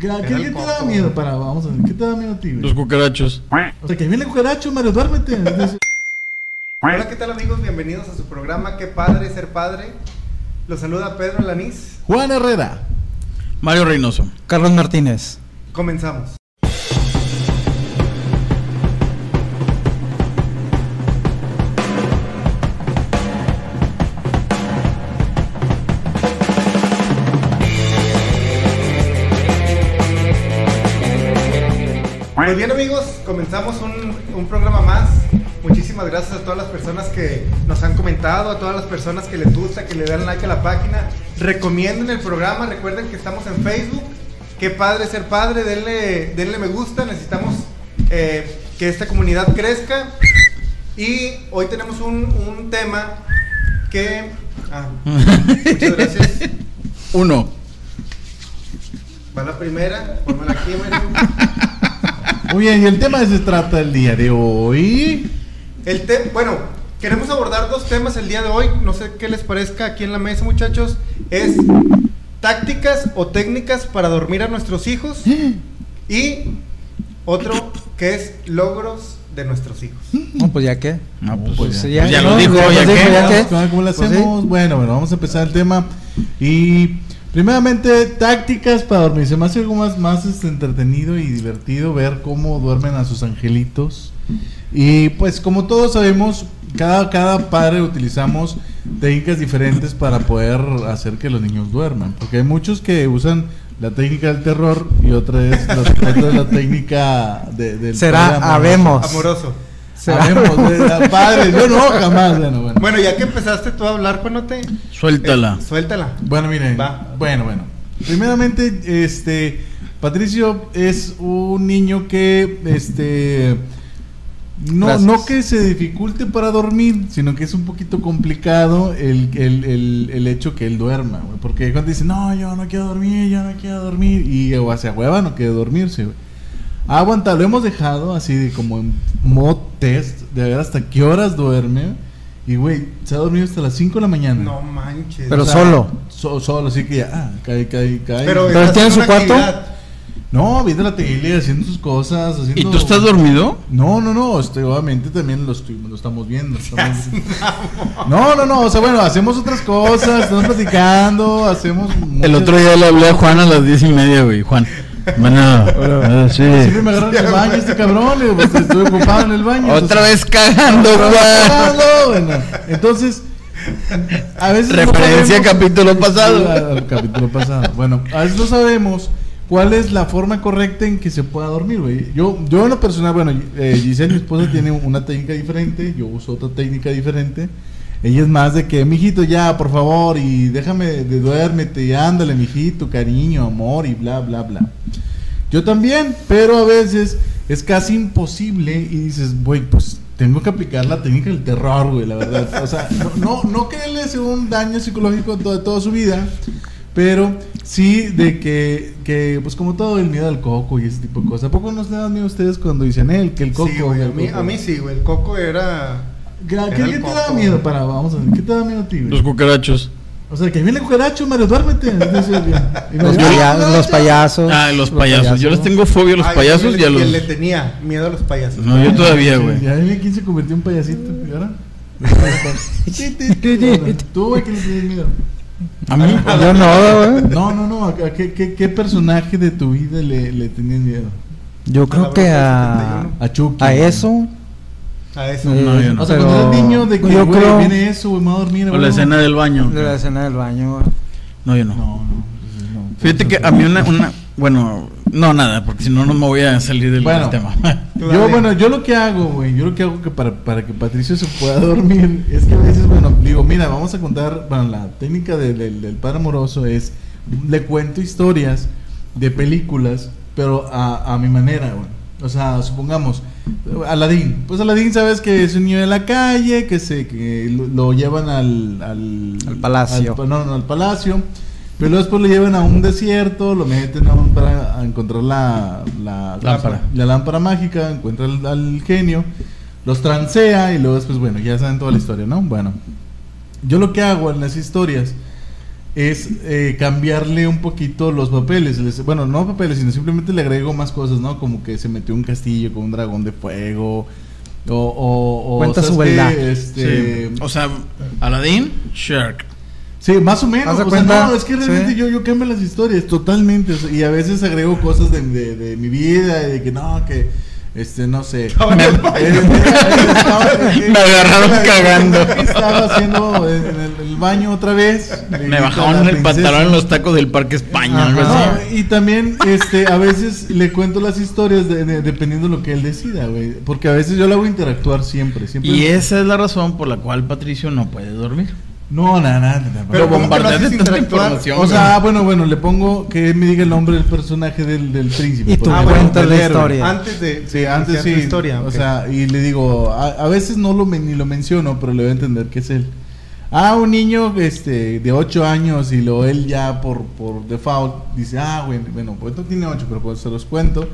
¿Qué, te da miedo? Para, vamos a ver, ¿qué te da miedo a ti, güey? Los cucarachos. O sea, que viene el cucaracho, Mario, duérmete. Hola, ¿qué tal amigos? Bienvenidos a su programa Qué padre ser padre. Los saluda Pedro Lanís. Juan Herrera. Mario Reynoso. Carlos Martínez. Comenzamos. Pues bien amigos, comenzamos un, un programa más. Muchísimas gracias a todas las personas que nos han comentado, a todas las personas que les gusta, que le dan like a la página. Recomienden el programa, recuerden que estamos en Facebook. Qué padre ser padre, denle, denle me gusta, necesitamos eh, que esta comunidad crezca. Y hoy tenemos un, un tema que... ah, muchas gracias. Uno. Va la primera, pónmela aquí, Mario. Muy bien, y el tema se trata el día de hoy. El te bueno, queremos abordar dos temas el día de hoy. No sé qué les parezca aquí en la mesa, muchachos. Es tácticas o técnicas para dormir a nuestros hijos. Y otro que es logros de nuestros hijos. No, pues ya qué. No, pues, Pues ya, ya, Pues ya ¿no? lo dijo, Ya ya qué. ya ¿Cómo lo Pues sí. hacemos? Bueno, bueno, vamos a empezar el tema. Y primeramente, tácticas para dormir. Se me hace algo más, más este, entretenido y divertido ver cómo duermen a sus angelitos. Y pues como todos sabemos, cada, cada padre utilizamos técnicas diferentes para poder hacer que los niños duerman. Porque hay muchos que usan la técnica del terror y otra es la, otra es la técnica de, del Será padre amoroso. habemos. Amoroso. Sabemos, de la padre, yo no, jamás. Bueno, bueno. Bueno, ya que empezaste tú a hablar, Juanote, Suéltala. eh, suéltala. Bueno, miren. Va. Bueno, bueno. Primeramente, este. Patricio es un niño que, este. No, Gracias. no que se dificulte para dormir, sino que es un poquito complicado el, el, el, el hecho que él duerma, güey. Porque cuando dice, no, yo no quiero dormir, yo no quiero dormir, y o se hueva, no quiere dormirse, güey. Aguanta, lo hemos dejado así de como en modo test, de ver hasta qué horas duerme. Y, güey, se ha dormido hasta las 5 de la mañana. No manches. Pero O sea, solo. so- solo, así que ya, ah, cae, cae, cae. Pero, Pero tiene en su cuarto. no, viendo la tele, haciendo sus cosas. Haciendo... ¿Y tú estás dormido? No, no, no, este, obviamente también lo, estoy- lo estamos viendo. estamos- No, no, no, o sea, bueno, hacemos otras cosas, estamos platicando, hacemos... El otro día le hablé a Juan a las diez y media, güey. Juan. Bueno, ah, sí. Siempre me agarran en el baño este cabrón, digo, pues, estoy ocupado en el baño. Otra entonces- vez cagando, cagando, bueno, entonces, a veces... no Referencia sabemos- capítulo pasado. Al- al capítulo pasado. Bueno, a veces no sabemos cuál es la forma correcta en que se pueda dormir, güey. Yo, yo en lo personal, bueno, eh, Giselle, mi esposa, tiene una técnica diferente, yo uso otra técnica diferente. Ella es más de que, mijito, ya, por favor, y déjame de duérmete, y ándale, mijito, cariño, amor, y bla, bla, bla. Yo también, pero a veces es casi imposible y dices, güey, pues tengo que aplicar la técnica del terror, güey, la verdad. O sea, no, no, no que le sea un daño psicológico en toda, toda su vida, pero sí de que, que, pues como todo, el miedo al coco y ese tipo de cosas. ¿A poco no se dan miedo ustedes cuando dicen él, que el coco? Sí, güey, a el mí, coco? a mí sí, güey. El coco era. ¿Qué, te da miedo para, vamos a ver, qué te da miedo a ti, güey? Los cucarachos. O sea, que viene el cucaracho, Mario, duérmete. Y Los, paya- "Ah, los duérmete". payasos. Ah, los payasos. Yo les tengo fobia a los Ay, payasos y a los. y le tenía miedo a los payasos. No, yo todavía, güey. Ya vi quién se convirtió en payasito. ¿Y ahora? Tú, güey, ¿quién le tienes miedo? A mí. Yo no, güey. No, no, no. ¿A qué, qué, qué personaje de tu vida le, le tenías miedo? Yo creo que a, 71. A Chucky. a eso. A eso. No, yo no. O sea, pero cuando eres niño, de que, yo güey, creo viene eso, güey, me voy a dormir. O güey. la escena del baño. de la escena del baño. güey. No, yo no. No, no. no. Fíjate que a mí una, una. Bueno, no, nada, porque si no, no me voy a salir del, Bueno. del tema. Tú Yo, dale. bueno, yo lo que hago, güey, yo lo que hago que para, para que Patricio se pueda dormir es que a veces, bueno, digo, mira, vamos a contar, bueno, la técnica de- del- del padre amoroso es, le cuento historias de películas, pero a, a mi manera, güey. O sea, supongamos, Aladín, pues Aladín sabes que es un niño de la calle, que se que lo, lo llevan al, al, Al palacio. al- no, no, al palacio. Pero luego después lo llevan a un desierto, lo meten a un- para a encontrar la, la Lámpara. la lámpara mágica, encuentra al, al genio, los transea y luego después, bueno, ya saben toda la historia, ¿no? Bueno, yo lo que hago en las historias es eh, cambiarle un poquito los papeles. Les- bueno, no papeles, sino simplemente le agrego más cosas, ¿no? Como que se metió un castillo con un dragón de fuego. O, o, o, Cuenta su verdad. Este, Sí. O sea, Aladdin, Shark. Sí, más o menos. ¿Haz de O sea, no, es que realmente Sí. yo, yo cambio las historias totalmente. o sea, y a veces agrego cosas de, de, de mi vida, y de que no, que, este, no sé. Me- agarraron cagando. Estaba haciendo en el, el baño otra vez. Me a bajaron la el pantalón en los tacos del Parque España, algo No, así. y también este a veces le cuento las historias de- de- dependiendo de lo que él decida, güey. Porque a veces yo lo hago interactuar siempre. siempre Y esa es la razón por la cual Patricio no puede dormir. No, nada, nada. nada. Pero Lo ¿cómo que lo bombardeas haces de tanta información. O sea, bueno, bueno, le pongo que él me diga el nombre del personaje del, del príncipe. Y tú cuentas del la historia. Antes de Sí, antes sí. historia. O sea, y le digo, a, a veces no lo men- ni lo menciono, pero le voy a entender que es él. Ah, un niño este, de 8 años y lo él ya por, por default dice, ah, bueno, bueno, pues no tiene 8, pero cuando se los cuento,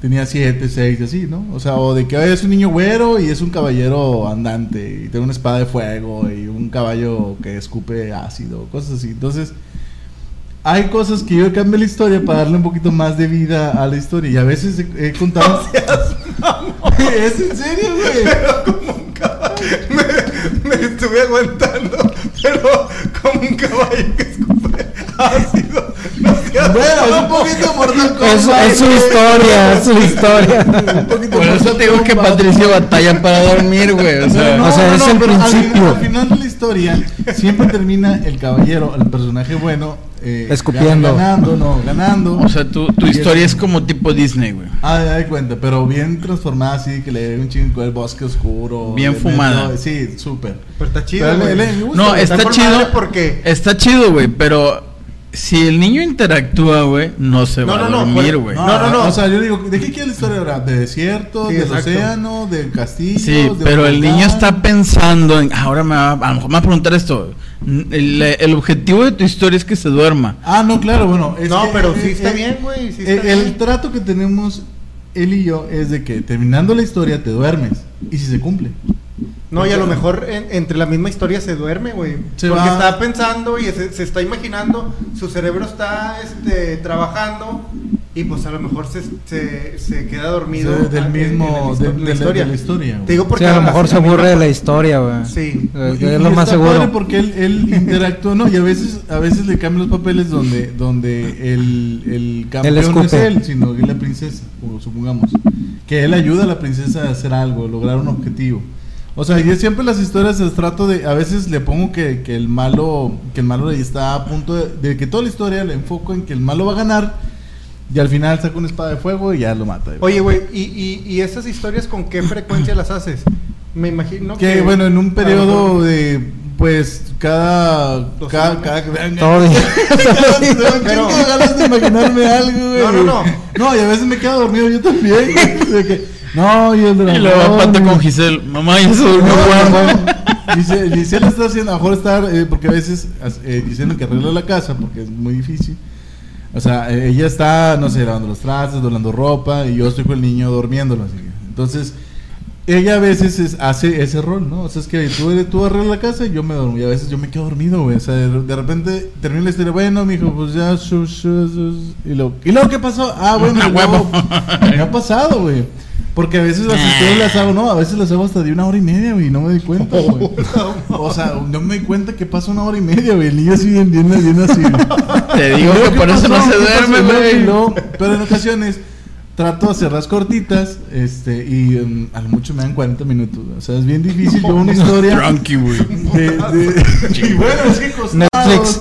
tenía 7, 6, así, ¿no? O sea, o de que "Ay, es un niño güero y es un caballero andante y tiene una espada de fuego y un caballo que escupe ácido, cosas así. Entonces, hay cosas que yo cambio la historia para darle un poquito más de vida a la historia y a veces he, he contado... ¿Es en serio, güey? me, me estuve aguantando, pero como un caballo que escupe No Bueno, es un poquito Mortal Es, Kombat. es su historia, es su historia. Por eso te digo que. Patricio batalla para dormir, güey. O sea, no, o sea, no, es no, el al- principio. Al, final de la historia, siempre termina el caballero, el personaje bueno, eh, Escupiendo. Ganando, no, ganando. o sea tu, tu historia es- es como tipo Disney, güey. Ah, ya de cuenta, pero bien transformada así, que le dé un chingo el bosque oscuro. Bien fumada. Sí, súper. Pero está chido, Pero güey. le- le- me gusta, No, está con chido. porque Está chido, güey, pero si el niño interactúa, güey, no se No, va no, a dormir, güey. no, no, no. O sea, yo digo, ¿de qué quiere la historia ahora? ¿De desierto? Sí, ¿Del océano? ¿Del castillo? Sí, de pero el niño está pensando en. Ahora me va, a lo mejor me va a preguntar esto. El, el objetivo de tu historia es que se duerma. Ah, no, claro, bueno. es No, que, pero sí está eh, bien, güey. Sí el bien. trato que tenemos él y yo es de que terminando la historia te duermes. Y si se cumple. No, y a lo mejor en- entre la misma historia se duerme, güey. Porque va- está pensando y se, se está imaginando, su cerebro está este, trabajando y pues a lo mejor se, se, se queda dormido. Sí, del mismo- en la, de- de historia. de la historia. Te digo porque Sí, a lo mejor se aburre de la historia, güey. Sí. Eh, Y- Es y lo más está padre seguro. porque él, él interactúa, ¿no? Y a veces, a veces le cambian los papeles donde, donde el, el campeón no es él, sino que es la princesa, o supongamos. Que él ayuda a la princesa a hacer algo, lograr un objetivo. O sea, yo siempre las historias trato de, a veces le pongo que, que el malo, que el malo está a punto de, de que toda la historia le enfoco en que el malo va a ganar y al final saca una espada de fuego y ya lo mata. Oye, güey, ¿y, y, ¿y esas historias con qué frecuencia las haces? Me imagino que... que bueno, en un periodo de, pues, cada, cada, semanas. cada, Todo Tengo ganas de imaginarme algo, güey. No, no, no. No, y a veces me quedo dormido yo también. güey, de que, no, y el dragón. Y luego pata con Giselle. Mamá, ya se durmió, No, güey. no, Giselle, Giselle está haciendo, a lo mejor estar, eh, porque a veces eh, Giselle que arregla la casa, porque es muy difícil. O sea, eh, ella está, no sé, lavando los trastes, doblando ropa, y yo estoy con el niño durmiéndolo. Así. que, Entonces, ella a veces es- hace ese rol, ¿no? O sea, es que tú, tú arreglas la casa y yo me duermo. Y a veces yo me quedo dormido, güey. O sea, de, de repente termina la historia, bueno, mijo, pues ya. shu, shu, shu, y, luego, ¿Y luego qué pasó? Ah, bueno, huevo. me ha pasado, güey. Porque a veces las historias las hago, no, a veces las hago hasta de una hora y media, güey, y no me doy cuenta, güey. O sea, no me doy cuenta que pasa una hora y media, güey. El niño así bien, bien, bien así. Te digo que ¿qué por eso no se duerme, güey. Pero en ocasiones trato de hacerlas cortitas, este, y um, a lo mucho me dan 40 minutos. O sea, es bien difícil yo una historia. Drunky, güey. de, de- y bueno, es que Netflix.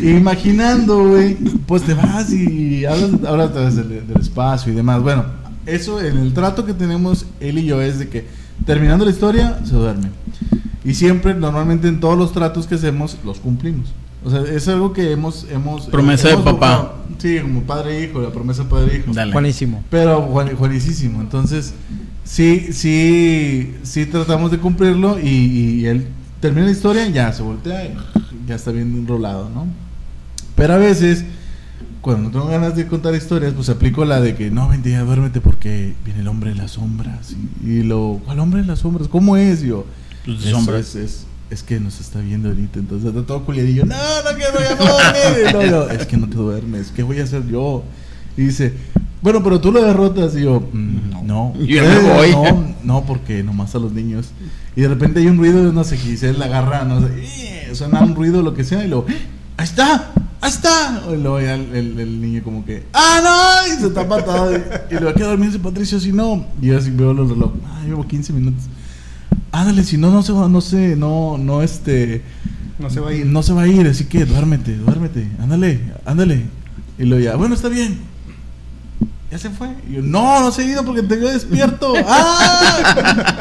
Imaginando, güey, pues te vas y hablas, vez del, del espacio y demás. Bueno, eso en el trato que tenemos él y yo es de que terminando la historia se duerme. Y siempre, normalmente en todos los tratos que hacemos, los cumplimos. O sea, es algo que hemos... hemos Promesa de hemos papá. buscado. Sí, como padre e hijo, la promesa de padre e hijo. Dale. Buenísimo. Pero Juan, Juanicísimo. Entonces, sí, sí, sí tratamos de cumplirlo y, y él termina la historia, ya se voltea y ya está bien enrolado, ¿no? Pero a veces, cuando no tengo ganas de contar historias, pues aplico la de que no, vente ya, duérmete porque viene el hombre de las sombras. Y, y lo, ¿cuál hombre de las sombras? ¿Cómo es? Y yo, Pues es, es que nos está viendo ahorita, entonces está todo culiadillo. No, no quiero, ya me voy a dormir". No, yo, es que no te duermes, ¿qué voy a hacer yo? Y dice, bueno, pero tú lo derrotas. Y yo, "Mm, no. Yo me voy. No, no, porque nomás a los niños. Y de repente hay un ruido, no sé se la agarra, no sé, "Eh", suena un ruido, lo que sea, y luego, ¡ahí está! ¡ahí está! Y luego ya el, el- el niño como que, ¡ah, no! Y se tapa todo. Y, y luego, ¿qué dormirse, Patricio? Si no, y yo así veo los reloj, ah, llevo 15 minutos. Ándale, si no, no se va, no sé, no, no, este. No se va a ir. No se va a ir, así que duérmete, duérmete, ándale, ándale. Y luego ya, bueno, está bien. Ya se fue. Y yo, no, no se ha ido porque te veo despierto. ¡Ah!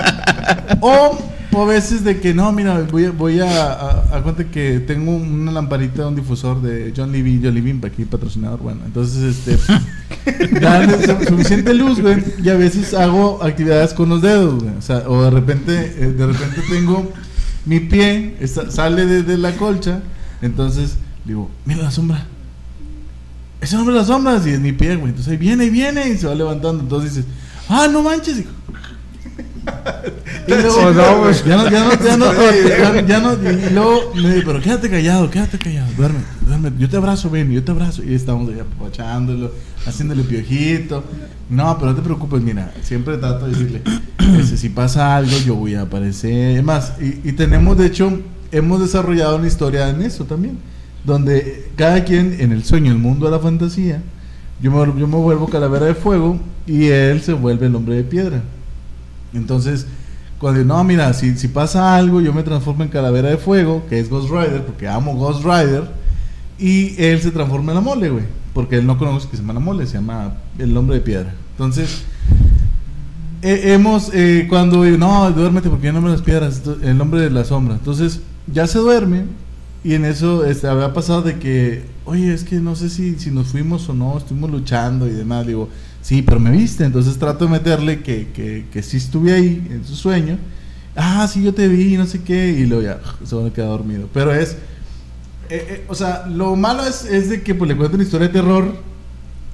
o, o a veces de que no, mira, voy a, voy a, que tengo una lamparita, un difusor de John Levy, John Levy, aquí patrocinador, bueno, entonces este dan su- suficiente luz, güey, y a veces hago actividades con los dedos, güey, o sea, o de repente, eh, de repente tengo mi pie, sale desde la colcha, entonces digo, mira la sombra, ese hombre de las sombras y es mi pie, güey. Entonces ahí viene, ahí viene y se va levantando. Entonces dices, ah, no manches. hijo". Y luego, no, güey. ya no, ya no, ya no, ya, ya no, y luego me pero quédate callado, quédate callado, duerme, duerme, yo te abrazo, ven, yo te abrazo. Y estamos ahí apapachándolo, haciéndole piojito. No, pero no te preocupes, mira, siempre trato de decirle, ese, si pasa algo, yo voy a aparecer. Es más, y, y tenemos, de hecho, hemos desarrollado una historia en eso también, donde cada quien en el sueño, el mundo de la fantasía, yo me, yo me vuelvo calavera de fuego y él se vuelve el hombre de piedra. Entonces, cuando no, mira, si, pasa algo, yo me transformo en calavera de fuego, que es Ghost Rider, porque amo Ghost Rider, y él se transforma en la mole, güey, porque él no conoce que se llama la mole, se llama el hombre de piedra. Entonces, he- hemos, eh, cuando, no, duérmete porque yo no me las piedras, el hombre de la sombra. Entonces, ya se duerme, y en eso este, había pasado de que, oye, es que no sé si, si nos fuimos o no, estuvimos luchando y demás. Digo, sí, pero me viste. Entonces trato de meterle que, que, que sí estuve ahí en su sueño. Ah, sí, yo te vi, no sé qué. Y luego ya se van a quedar dormido. Pero es, eh, eh, o sea, lo malo es, es de que pues, le cuento una historia de terror.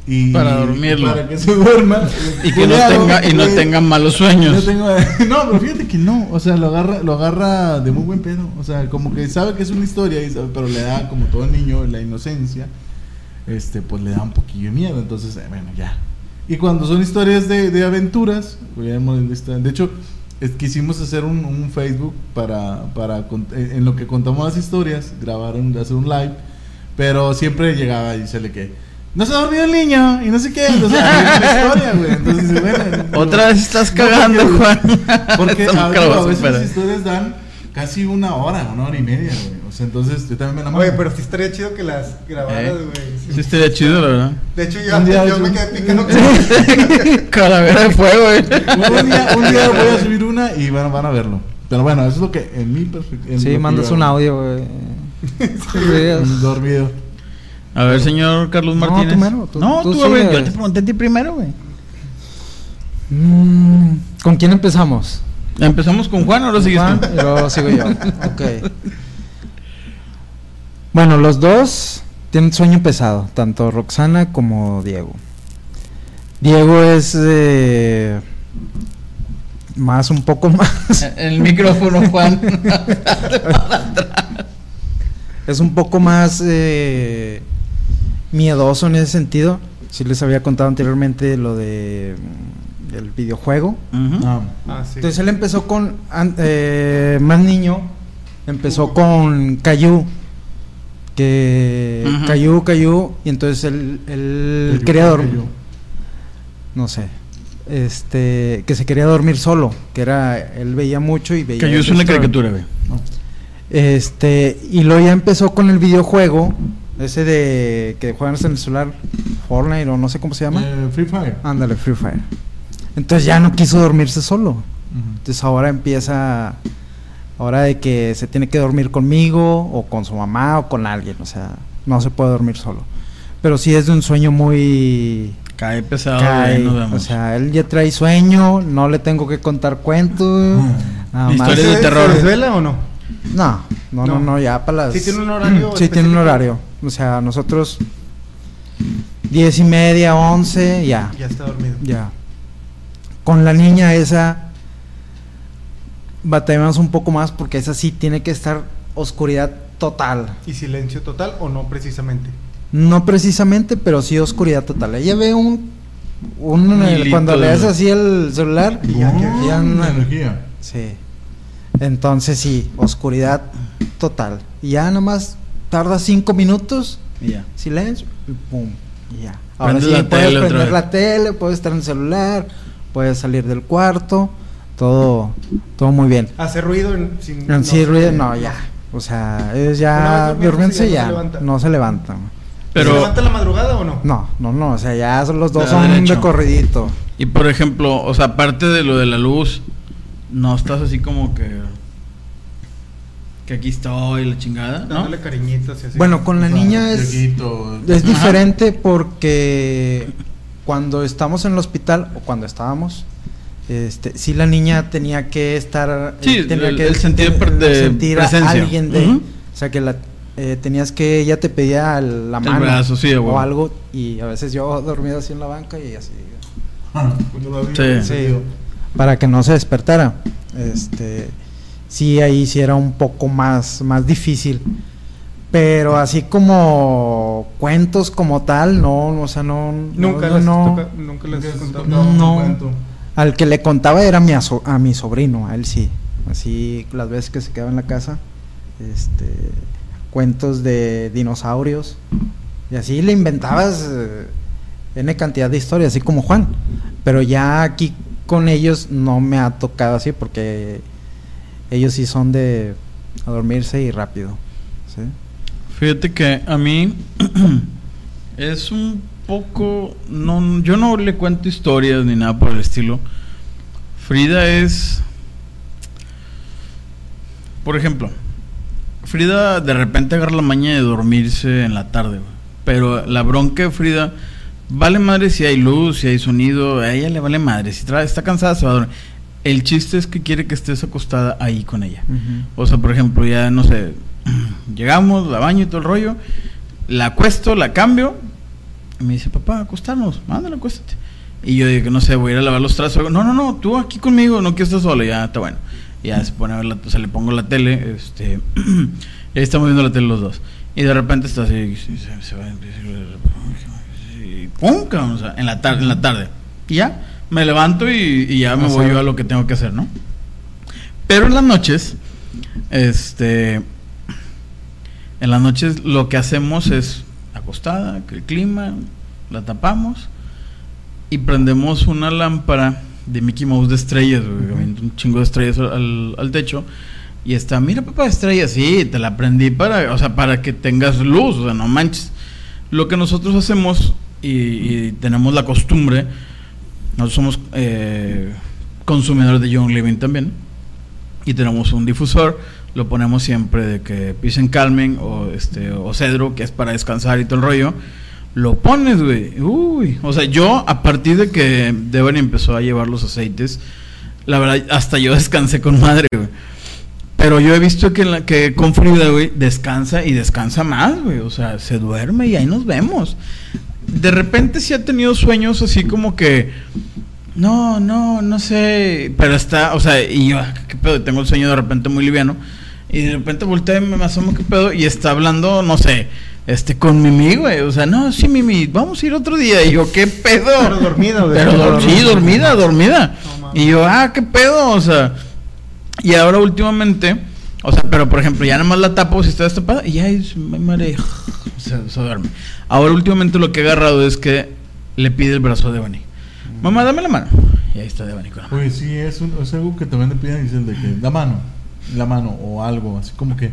Y, Para dormirlo. Para que se duerma. Y que no tenga, y no güey. tenga malos No, sueños. tengo- no, pero fíjate que no, o sea, lo agarra, lo agarra de muy buen pedo, o sea, como que sabe que es una historia, y sabe- pero le da, como todo niño, la inocencia, este, pues le da un poquillo de miedo, entonces, eh, bueno, ya. Y cuando son historias de, de aventuras, de hecho, es- quisimos hacer un, un Facebook para, para, cont- en lo que contamos las historias, grabar, un, hacer un live, pero siempre llegaba y se le que... No se ha dormido el niño y no sé qué. Entonces, ahí es la historia, güey. Entonces, bueno, Otra vez estás no, cagando, porque- Juan. porque a, a veces las historias dan casi una hora, una hora y media, güey. O sea, entonces yo también me enamoro. Oye, pero sí estaría chido que las grabaras, Eh, güey. Sí, estaría chido, la verdad. De hecho, yo, me quedé picando con... Calavera de fuego, güey. un, día, un día voy a subir una y van, van a verlo. Pero bueno, eso es lo que en mi perspectiva. Sí, mandas un audio, güey. Sí, Dormido. A ver, señor Carlos No, Martínez. tú mero, tú- no, tú tú, a ver, sigue. yo te pregunté a ti primero, güey. Mm, ¿Con quién empezamos? Empezamos con Juan, ahora sigues Juan, tú. y luego sigo yo. Ok. Bueno, los dos tienen sueño pesado, tanto Roxana como Diego. Diego es eh, más, un poco más. El micrófono, Juan. es un poco más eh, miedoso en ese sentido. Si les había contado anteriormente lo de mm, el videojuego. Ah, Ah, sí. Entonces él empezó con an- eh, más niño, empezó con Cayu, que Ujú. Cayu, Cayu, y entonces Caillou, quería dormir, Caillou. no sé, este, que se quería dormir solo, que era, él veía mucho y veía. Que yo es una caricatura, no. Este, y luego ya empezó con el videojuego, ese de que juegan en el celular, Fortnite o no sé cómo se llama. Eh, Free Fire. Ándale, Free Fire. Entonces ya no quiso dormirse solo. Entonces ahora empieza, ahora de que se tiene que dormir conmigo o con su mamá o con alguien, o sea, no se puede dormir solo. Pero sí es de un sueño muy... Cae pesado, cae, nos o vemos. sea, él ya trae sueño, no le tengo que contar cuentos, más. Historias de ¿Se- terror. ¿Se desvela o no? No, no, no, No. ya para las... ¿Sí tiene un horario Sí, tiene un horario. O sea, nosotros diez y media, once, ya. Ya está dormido. Ya. Con la niña esa, batallamos un poco más porque esa sí tiene que estar oscuridad total. ¿Y silencio total o no precisamente? No precisamente, pero sí oscuridad total. Ella ve un, un Un hilito cuando le das así el celular Y ya Oh, energía. Sí. Entonces sí, oscuridad total. Y ya nomás tarda cinco minutos, Y ya. silencio, y pum, y ya. Ahora sí, puedes prender la tele, puedes estar en el celular, puedes salir del cuarto, todo, todo muy bien. ¿Hace ruido en, sin, En sí, ruido, no, ya. O sea, vez ya durmiéndose ya no se levanta. no se levanta. Pero- ¿Se levanta en la madrugada o no? No, no, no, o sea, ya son los dos son derecho. de corridito. Y por ejemplo, o sea, aparte de lo de la luz, no estás así como que. Que aquí estoy, la chingada, ¿no? Dándole cariñitos y así. Bueno, con la O sea, niña es. Es Ajá. diferente porque cuando estamos en el hospital o cuando estábamos, este, sí la niña tenía que estar, Sí, eh, tenía el- que el sentir per- de sentir a alguien de, o sea que la eh, tenías que ella te pedía la El mano brazo, sí, o algo y a veces yo dormido así en la banca y así Sí. para que no se despertara. Este, sí ahí sí era un poco más más difícil. Pero así como cuentos como tal, no, o sea, no Nunca no, les no. toca- nunca les Nunca has has contado. contado un No. cuento. Al que le contaba era mi aso- a mi sobrino, a él sí. Así las veces que se quedaba en la casa, este cuentos de dinosaurios y así le inventabas eh, cantidad de historias, así como Juan. Pero ya aquí con ellos no me ha tocado así porque ellos sí son de a dormirse y rápido. Fíjate que a mí es un No, yo no le cuento historias ni nada por el estilo. Frida es. Por ejemplo, Frida de repente agarra la maña de dormirse en la tarde. Pero la bronca de Frida vale madre si hay luz, si hay sonido, a ella le vale madre. Si está cansada, se va a dormir. El chiste es que quiere que estés acostada ahí con ella. O sea, por ejemplo, ya no sé, llegamos, la baño y todo el rollo, la acuesto, la cambio, me dice, papá, acostarnos, ándale, acuéstate. Y yo digo, no sé, voy a ir a lavar los trazos. No, no, no, tú aquí conmigo, no quiero estar solo, ya está bueno. Ya se pone a ver la, o sea, le pongo la tele, este, y ahí estamos viendo la tele los dos. Y de repente está así, se, se va, y pum, o sea, en la tarde, en la tarde. Y ya, me levanto y, y ya me voy yo a lo que tengo que hacer, ¿no? Pero en las noches, este, en las noches lo que hacemos es acostada, que el clima, la tapamos y prendemos una lámpara de Mickey Mouse de estrellas, güey, un chingo de estrellas al, al techo. Y está, mira papá, estrellas, sí, te la prendí para, o sea, para que tengas luz, o sea, no manches. Lo que nosotros hacemos y, y tenemos la costumbre, nosotros somos eh, consumidores de Young Living también, y tenemos un difusor, lo ponemos siempre de que pisen calmen o este o cedro, que es para descansar y todo el rollo. Lo pones, güey. Uy, o sea, yo a partir de que Devon empezó a llevar los aceites, la verdad hasta yo descansé con madre, güey. Pero yo he visto que, la, que con Frida, güey, descansa y descansa más, güey. O sea, se duerme y ahí nos vemos. De repente sí ha tenido sueños así como que... No, no, no sé. Pero está, o sea, y yo, ah, ¿qué pedo? Tengo el sueño de repente muy liviano. Y de repente volteo y me asomo, ¿qué pedo? Y está hablando, no sé, este, con Mimi, güey. O sea, no, sí, Mimi, vamos a ir otro día. Y yo, ¿qué pedo? Pero dormida, güey. Pero dor- sí, dormida, dormida. No y yo, ah, ¿qué pedo? O sea, y ahora últimamente, o sea, pero por ejemplo, ya nada más la tapo si está destapada y ya es, me mareo. Se, se duerme. Ahora últimamente lo que he agarrado es que le pide el brazo a Devani. Mamá, dame la mano. Y ahí está Devani con la mano. Pues sí, es, un- es algo que también te piden, dicen de que la mano, la mano o algo, así como que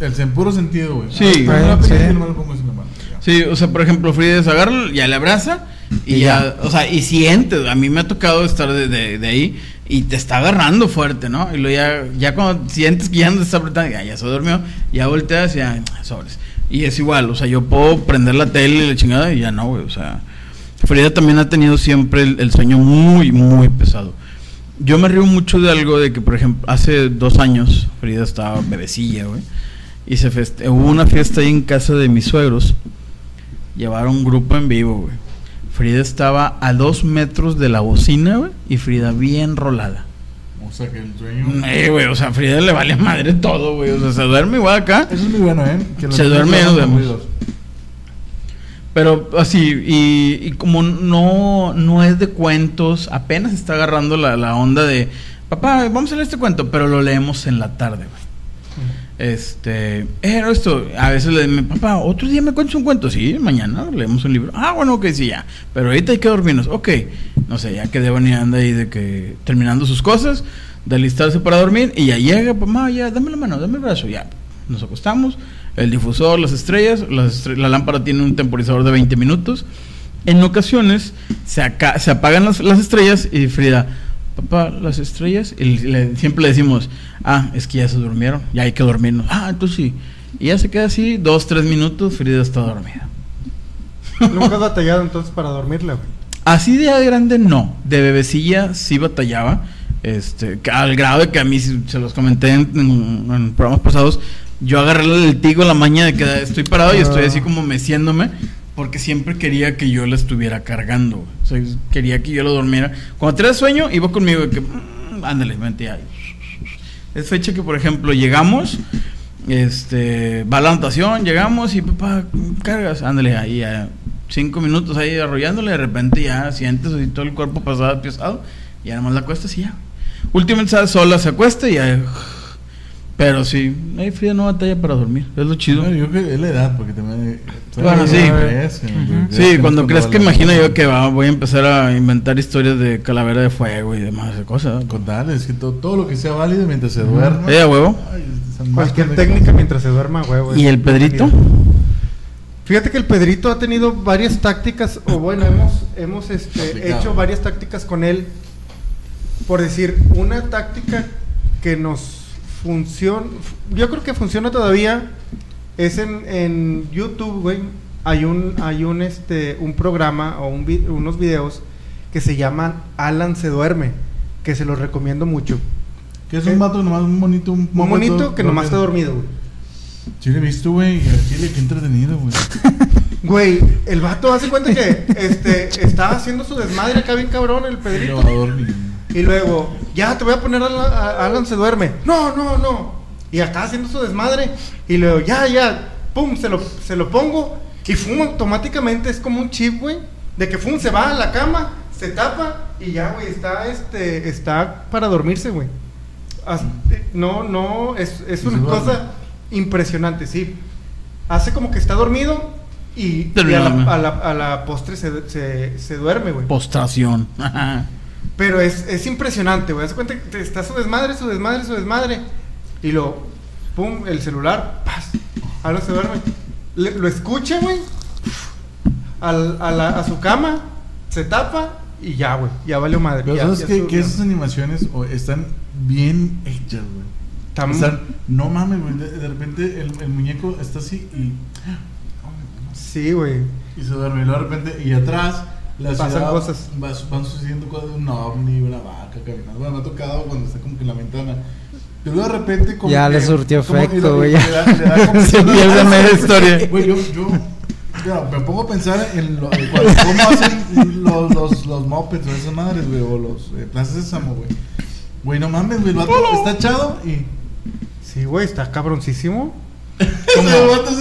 el en puro sentido, güey. Sí. Ah, sí. nomás lo pongo así en la mano, ya. Sí, o sea, por ejemplo, Frida se agarra, ya le abraza y, Y ya. ya. o sea, y siente, a mí me ha tocado estar de, de- de ahí y te está agarrando fuerte, ¿no? Y luego ya, ya cuando sientes que ya no te está apretando, ya, ya se durmió, ya volteas y ya, sobres. Y es igual, o sea, yo puedo prender la tele y la chingada y ya no, güey, o sea. Frida también ha tenido siempre el, el sueño muy, muy pesado. Yo me río mucho de algo de que, por ejemplo, hace dos años Frida estaba bebecilla, güey. Y se feste hubo una fiesta ahí en casa de mis suegros. Llevaron un grupo en vivo, güey. Frida estaba a dos metros de la bocina, güey. Y Frida bien rolada. O sea, que el sueño. Eh, güey, o sea, a Frida le vale madre todo, güey. O sea, se duerme igual acá. Eso es muy bueno, ¿eh? Que los Se duerme y nos duerman con vemos. ruidos. Pero así, y, y como no, no es de cuentos, apenas está agarrando la, la onda de, papá, vamos a leer este cuento, pero lo leemos en la tarde. Este, esto, a veces le digo, papá, otro día me cuentas un cuento, sí, mañana leemos un libro. Ah, bueno, ok, sí, ya, pero ahorita hay que dormirnos, ok. No sé, ya que Devani anda ahí de que terminando sus cosas, de alistarse para dormir, y ya llega, papá, ya, dame la mano, dame el brazo, ya. Nos acostamos, el difusor, las estrellas, las estre- la lámpara tiene un temporizador de 20 minutos. En ocasiones se, aca- se apagan las, las estrellas y Frida, papá, las estrellas, y le- siempre le decimos, ah, es que ya se durmieron, ya hay que dormirnos. Ah, entonces sí. Y ya se queda así, dos, tres minutos, Frida está dormida. Nunca has batallado entonces para dormirla, güey. Así de grande no, de bebecilla sí batallaba, este, al grado de que a mí se los comenté en, en- en programas pasados, yo agarré el tigo la maña de que estoy parado y estoy así como meciéndome, porque siempre quería que yo la estuviera cargando, güey. o sea, quería que yo lo durmiera. Cuando tenía sueño, iba conmigo de que, "Mm, ándale, vente. Es fecha que, por ejemplo, llegamos, este, va la anotación, llegamos y papá, cargas, ándale, ahí ya, cinco minutos ahí arrollándole, de repente ya sientes así todo el cuerpo pasado, pesado, y ya nada más la acuestas y ya. Últimamente sola, se acuesta y ya. Pero sí, ahí Frida no batalla para dormir, es lo chido. Bueno, yo creo que es la edad, porque también. Bueno, sí. Sí, cuando crees que imagino yo que va, voy a empezar a inventar historias de calavera de fuego y demás de cosas. Contarles que todo, todo lo que sea válido mientras se duerma. Eh, huevo. Ay, Cualquier técnica mientras se duerma, güey. ¿Y el Pedrito? Fíjate que el Pedrito ha tenido varias tácticas, o bueno, hemos, hemos este, hecho varias tácticas con él. Por decir, una táctica que nos funciona, yo creo que funciona todavía, es en, en YouTube, güey. Hay un, hay un, este, un programa o un unos videos que se llaman Alan se duerme, que se los recomiendo mucho. Que es un vato nomás un bonito. Un, Un monito que nomás está dormido, güey. Sí, lo he visto, güey. Chile, qué entretenido, güey. Güey, el vato hace cuenta que este, estaba haciendo su desmadre acá bien cabrón, el Pedrito. va a dormir. Y luego, ya te voy a poner a Alan, a Alan se duerme. No, no, no. Y acá haciendo su desmadre. Y luego, ya, ya, pum, se lo, se lo pongo. Y fum, automáticamente es como un chip, güey. De que fum, se va a la cama, se tapa y ya, güey, está, este, está para dormirse, güey. No, no, es, es una duerme. cosa impresionante, sí. Hace como que está dormido y, y a, Termina dormido. la, a, la, a la postre se, se, se duerme, güey. Postración. Pero es, es impresionante, güey. Haz cuenta que está su desmadre, su desmadre, su desmadre. Y lo, pum, el celular, paz. Ahora se duerme. Le- lo escucha, güey. A, a su cama, se tapa y ya, güey. Ya valió madre. Pero ya- sabes ya que, esas animaciones o, están bien hechas, güey. Están- no mames, güey. De, de repente el, el muñeco está así y. Sí, güey. Y se duerme. Y luego de repente, y atrás, la Pasan ciudad cosas. va- van sucediendo cosas de un ovni, una vaca caminando. Bueno, me ha tocado cuando está como que en la ventana. Luego de repente, como Ya que- le surtió efecto, güey, Se pierde media historia. Güey, yo, yo, me pongo a pensar en lo, en cuando- cómo hacen los, los, los mopeds o esas madres, güey, o los eh, plazas Sésamo, güey. Güey, no mames, güey, el vato está echado y. Sí, güey, está cabroncísimo. Como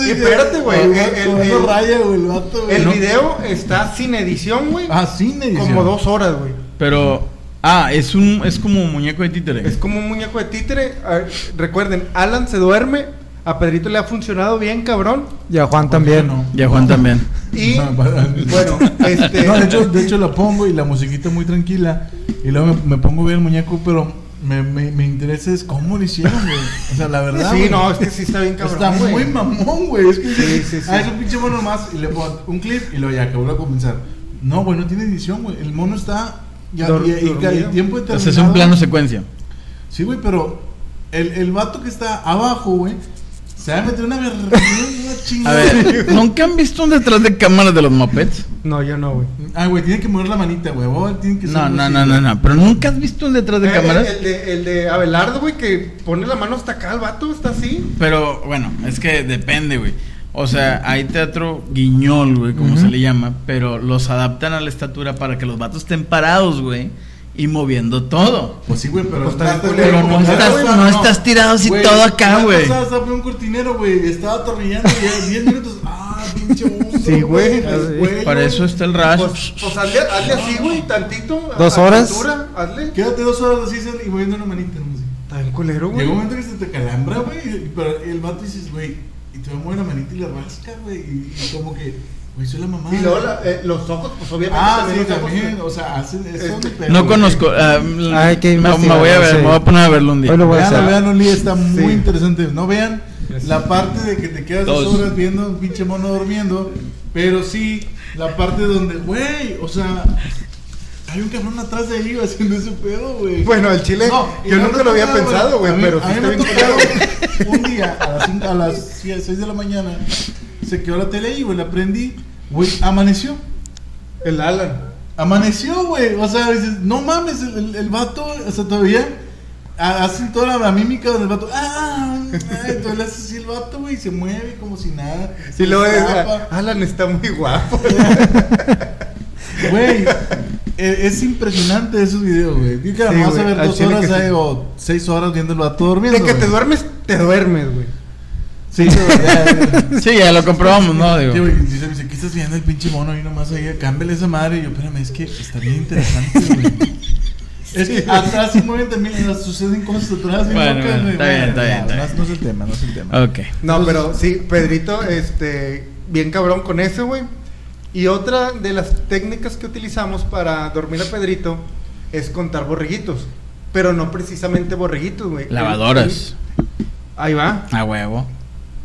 Espérate, güey, el- raya, güey, el vato, güey. El No. video está sin edición, güey. Ah, sin edición. como dos horas, güey. Pero, ah, es un es como un muñeco de títere. Es como un muñeco de títere. Ver, recuerden, Alan se duerme. A Pedrito le ha funcionado bien, cabrón. Y a Juan también. No. Y a Juan también. Y No, bueno, este. No, de hecho, de hecho la pongo y la musiquita muy tranquila. Y luego me, me pongo ver el muñeco, pero me, me, me interesa es cómo lo hicieron, güey. O sea, la verdad. sí, güey. no, es que sí está bien cabrón. Está muy mamón, güey. Es que Sí, sí, sí. Ah, es un pinche mono más y le pongo un clip y luego ya que vuelvo a comenzar. No, güey, no tiene edición, güey. El mono está. Ya, Dor- y, y- y dormido. el tiempo determinado. Entonces es un plano secuencia. Sí, güey, pero el, el vato que está abajo, güey, se va a meter una, ver- una A chingada. ver, ¿nunca han visto un detrás de cámaras de los mopeds? No, yo no, güey. Ah, güey, tiene que mover la manita, güey. tiene que ser No, no, no, no, no. Pero nunca has visto un detrás de Eh, cámaras. El, el de, el de Abelardo, güey, que pone la mano hasta acá al vato, está así. Pero bueno, es que depende, güey. O sea, hay teatro guiñol, güey, como se le llama, pero los adaptan a la estatura para que los vatos estén parados, güey. Y moviendo todo. Pues sí, güey, pero, Pues está bien pero culero, Pero no estás, güey, no estás tirado así Güey, todo acá, güey. Estaba un cortinero, güey. Estaba atornillando y ya 10 minutos. Ah, pinche monstruo. Sí, güey. cuello. Para eso está el rash. Pues, pues hazle, hazle así, güey, tantito. ¿Dos horas? altura, hazle. Quédate dos horas así y moviendo una manita. ¿no? Está bien culero, güey. Llega un momento que se te calambra, güey. Pero el vato dices, güey. Y te va a mover la manita y la rasca, güey. Y, y como que, güey, soy la mamá. Y luego la- eh, los ojos, pues obviamente Ah, sí, los ojos, también. güey. O sea, hacen eso. Este, de pedo, No conozco. ah, Hay que me, me voy a ver, sí. me voy a poner a verlo un día. Hoy lo voy a Vean, hacer. vean, Oli, está muy Sí. interesante. No vean la parte de que te quedas dos, Dos. horas viendo un pinche mono durmiendo, pero sí la parte donde, güey, o sea, hay un cabrón atrás de ahí haciendo ese pedo, güey. Bueno, el chile, No, yo nunca lo había pensado, güey, A mí- pero a sí mí está me bien un día a las, cinco- a las 6 de la mañana se quedó la tele ahí, güey, la prendí, güey, amaneció. El Alan. Amaneció, güey. O sea, dices, no mames, el, el, el vato, o sea, todavía ha- hacen toda la, mímica donde el vato, ah, entonces le hace así el vato, güey, y se mueve como si nada. Es, escapa. Alan está muy guapo. Güey, e- es impresionante esos videos, güey. Digo que Sí, vas a ver dos horas sí. o seis horas viendo el vato durmiendo. De que te duermes, te duermes, güey. Sí, ya, Sí, ya lo comprobamos, ¿no? Digo. güey, dice, dice, ¿qué estás viendo el pinche mono ahí nomás ahí? Cámbiale esa madre. Y yo, espérame, es que está bien interesante, güey. Es que atrás se mueven también, suceden cosas atrás. Bueno, locas, bueno, güey. está bien, está bien, está no, bien. no es el tema, no es el tema. Ok. No, pero sí, Pedrito, este, bien cabrón con eso, güey. Y otra de las técnicas que utilizamos para dormir a Pedrito es contar borreguitos. Pero no precisamente borreguitos, güey. Lavadoras. Ahí va. A huevo.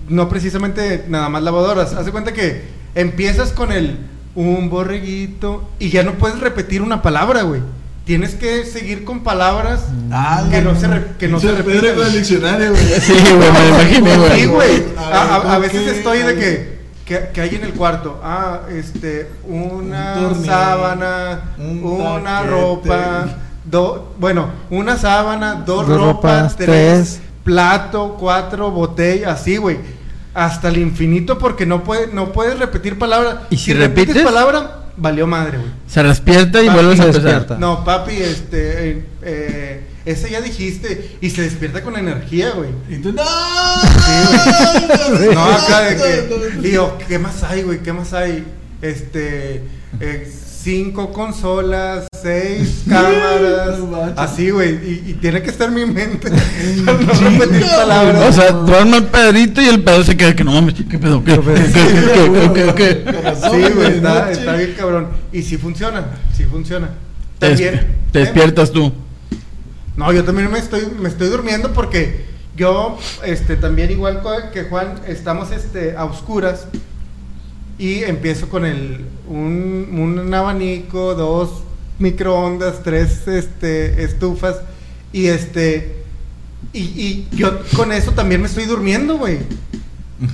No precisamente nada más lavadoras. Haz de cuenta que empiezas con el un borreguito y ya no puedes repetir una palabra, güey. Tienes que seguir con palabras Ah, que no se, re- que no se Pinche repiten. El diccionario, güey. Sí, güey, me lo imaginé, güey. Sí, güey. A A, a- ver, a ¿con veces qué? estoy de que, que, que hay en el cuarto. Ah, este, una Un dormir, sábana, un una taquete. ropa, do, bueno, una sábana, dos, Dos ropas, ropas, tres, tres. plato, cuatro, botella, así, güey. Hasta el infinito porque no puede, no puedes repetir palabras. ¿Y si repites? palabra, valió madre, güey. Se despierta y Ah, vuelves a empezar. despierta. No, papi, este, eh, eh, ese ya dijiste y se despierta con energía, güey. Y tú, ¡no! No, acá de que. Y yo, ¿qué más hay, güey? ¿Qué más hay? Este. eh, cinco consolas, seis cámaras. Así, güey. Y, y tiene que estar en mi mente. no repetir palabras. O sea, duerme el Pedrito y el pedo se queda que no mames. ¿Qué pedo? ¿Qué? ¿Qué? ¿Qué? ¿Qué? ¿Qué? ¿Qué? Con razón, Sí, güey, está, está bien cabrón. Y sí funciona, sí funciona. Te, También. te despiertas tú. No, yo también me estoy, me estoy durmiendo porque yo, este, también igual que Juan, estamos, este, a oscuras y empiezo con el, un, un abanico, dos microondas, tres, este, estufas y este, y, y yo con eso también me estoy durmiendo, güey.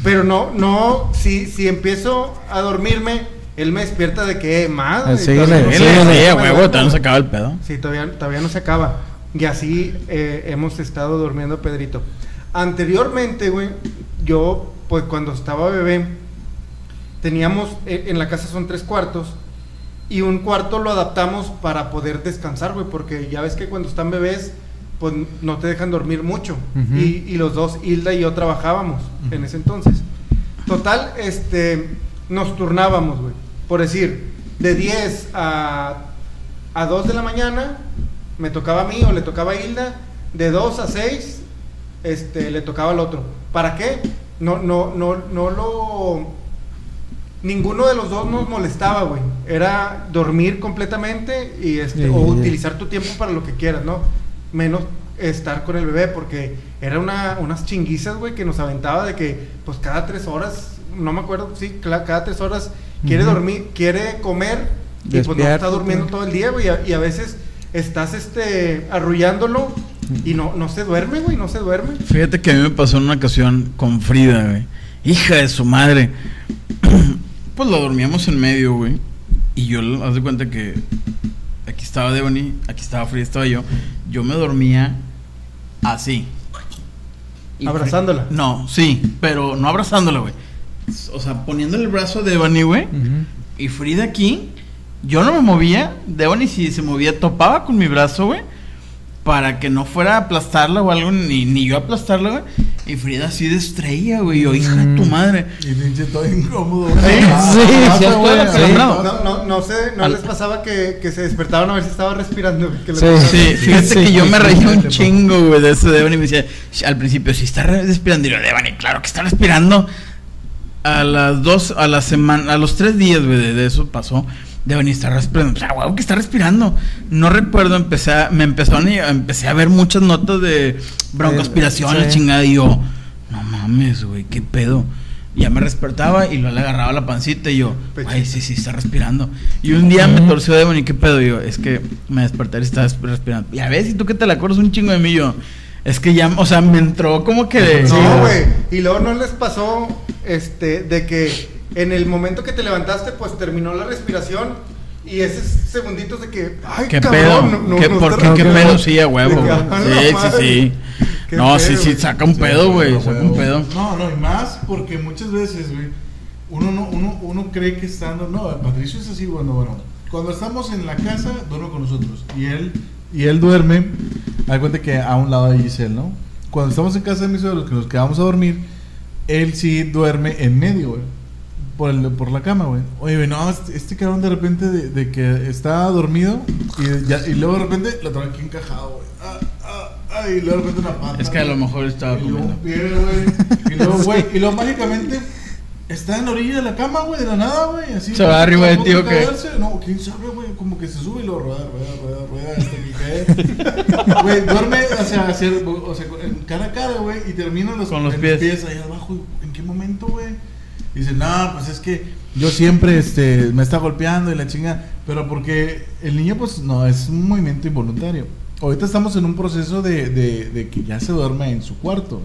Pero no, no, si, si empiezo a dormirme, él me despierta de que. Ah, síguele, todavía no Sí, huevo, todavía no se acaba el pedo. Sí, todavía, todavía no se acaba. Y así eh, hemos estado durmiendo Pedrito. Anteriormente, güey, yo, pues cuando estaba bebé, teníamos, eh, en la casa son tres cuartos, y un cuarto lo adaptamos para poder descansar, güey, porque ya ves que cuando están bebés, pues no te dejan dormir mucho. Y los dos, Hilda y yo, trabajábamos en ese entonces. Total, este, nos turnábamos, güey. Por decir, de 10 a, a 2 de la mañana, me tocaba a mí o le tocaba a Hilda. De 2 a 6, este, le tocaba al otro. ¿Para qué? No, no, no, no lo... Ninguno de los dos nos molestaba, güey. Era dormir completamente y este, o utilizar tu tiempo para lo que quieras, ¿no? Menos estar con el bebé, porque era una, unas chinguizas, güey, que nos aventaba de que, pues cada tres horas, no me acuerdo, sí, cla- cada tres horas quiere dormir, quiere comer y pues no está durmiendo todo el día, güey, y a- y a veces estás, este, arrullándolo y no, no se duerme, güey, no se duerme. Fíjate que a mí me pasó en una ocasión con Frida, güey. Hija de su madre. Pues lo dormíamos en medio, güey. Y yo, haz de cuenta que aquí estaba Devani, aquí estaba Frida, estaba yo. Yo me dormía así. Y Abrazándola. Fri- No, sí, pero no abrazándola, güey. O sea, poniéndole el brazo a Devani, güey. Ujú. Y Frida aquí, Yo no me movía, Devani si se movía topaba con mi brazo, güey, para que no fuera a aplastarla o algo, ni, ni yo aplastarla, güey. Y Frida así de estrella, güey, yo, hija de tu madre. Y pinche todo incómodo. Sí, Ah, sí, sí, güey, sí. No, no, no sé, no Al- les pasaba que, que se despertaban a ver si estaba respirando. Sí. fíjate Sí. que yo me reí un Sí. chingo, güey, de eso de Devani. Me decía, al principio, si está re- respirando. Y yo, Devani, claro que está respirando. A las dos, a la semana, a los tres días, güey, de, de eso pasó. Devani está respirando. O sea, guau, que está respirando. No recuerdo, empecé a, me empezaron y empecé a ver muchas notas de broncoaspiración, Sí. la chingada. Y yo, no mames, güey, qué pedo. Y ya me despertaba y luego le agarraba la pancita y yo, Pecho. ay, sí, sí, está respirando. Y un día me torció Devon y qué pedo, Y yo, es que me desperté y estaba respirando. Y a ver, si tú que te la acuerdas un chingo de mí, yo, es que ya, o sea, me entró como que de... No, güey. Y luego no les pasó este de que en el momento que te levantaste, pues terminó la respiración. Y esos segunditos de que, ay, ¿Qué cabrón, pedo? no- no- ¿Qué, no ¿Por qué? ¿Qué pedo? Sí, a huevo. Que, ah, Sí, sí, sí. No, sí, pedo, sí, saca un pedo, güey. Saca un pedo. No, no, y más porque muchas veces, güey, uno, no, uno, uno cree que estando. No, Patricio es así, bueno, bueno. Cuando estamos en la casa, duerme con nosotros. Y él, y él duerme, hay cuenta que a un lado de Giselle, ¿no? Cuando estamos en casa de mis suegros, que nos quedamos a dormir, él sí duerme en medio, güey. Por, el, por la cama, güey. Oye, güey, no, este, este cabrón de repente de, de que está dormido y, ya- y luego de repente lo trae aquí encajado, güey. Ah, ah, ah, y luego de repente una pata. Es que a lo mejor estaba Y luego comiendo. un pie, güey. Y luego, güey, y luego mágicamente está en la orilla de la cama, güey, de la nada, güey. Así. ¿Se va arriba de ti o qué? No, quién sabe, güey. Como que se sube y lo rueda, rueda, rueda, rueda hasta que. Güey, duerme, o sea, hacia- o sea, cara a cara, güey, y termina los, Con los en pies. ahí abajo. ¿En qué momento, güey? Dice, no, pues es que yo siempre este, me está golpeando y la chinga. Pero porque el niño, pues no, es un movimiento involuntario. Ahorita estamos en un proceso de, de, de que ya se duerme en su cuarto.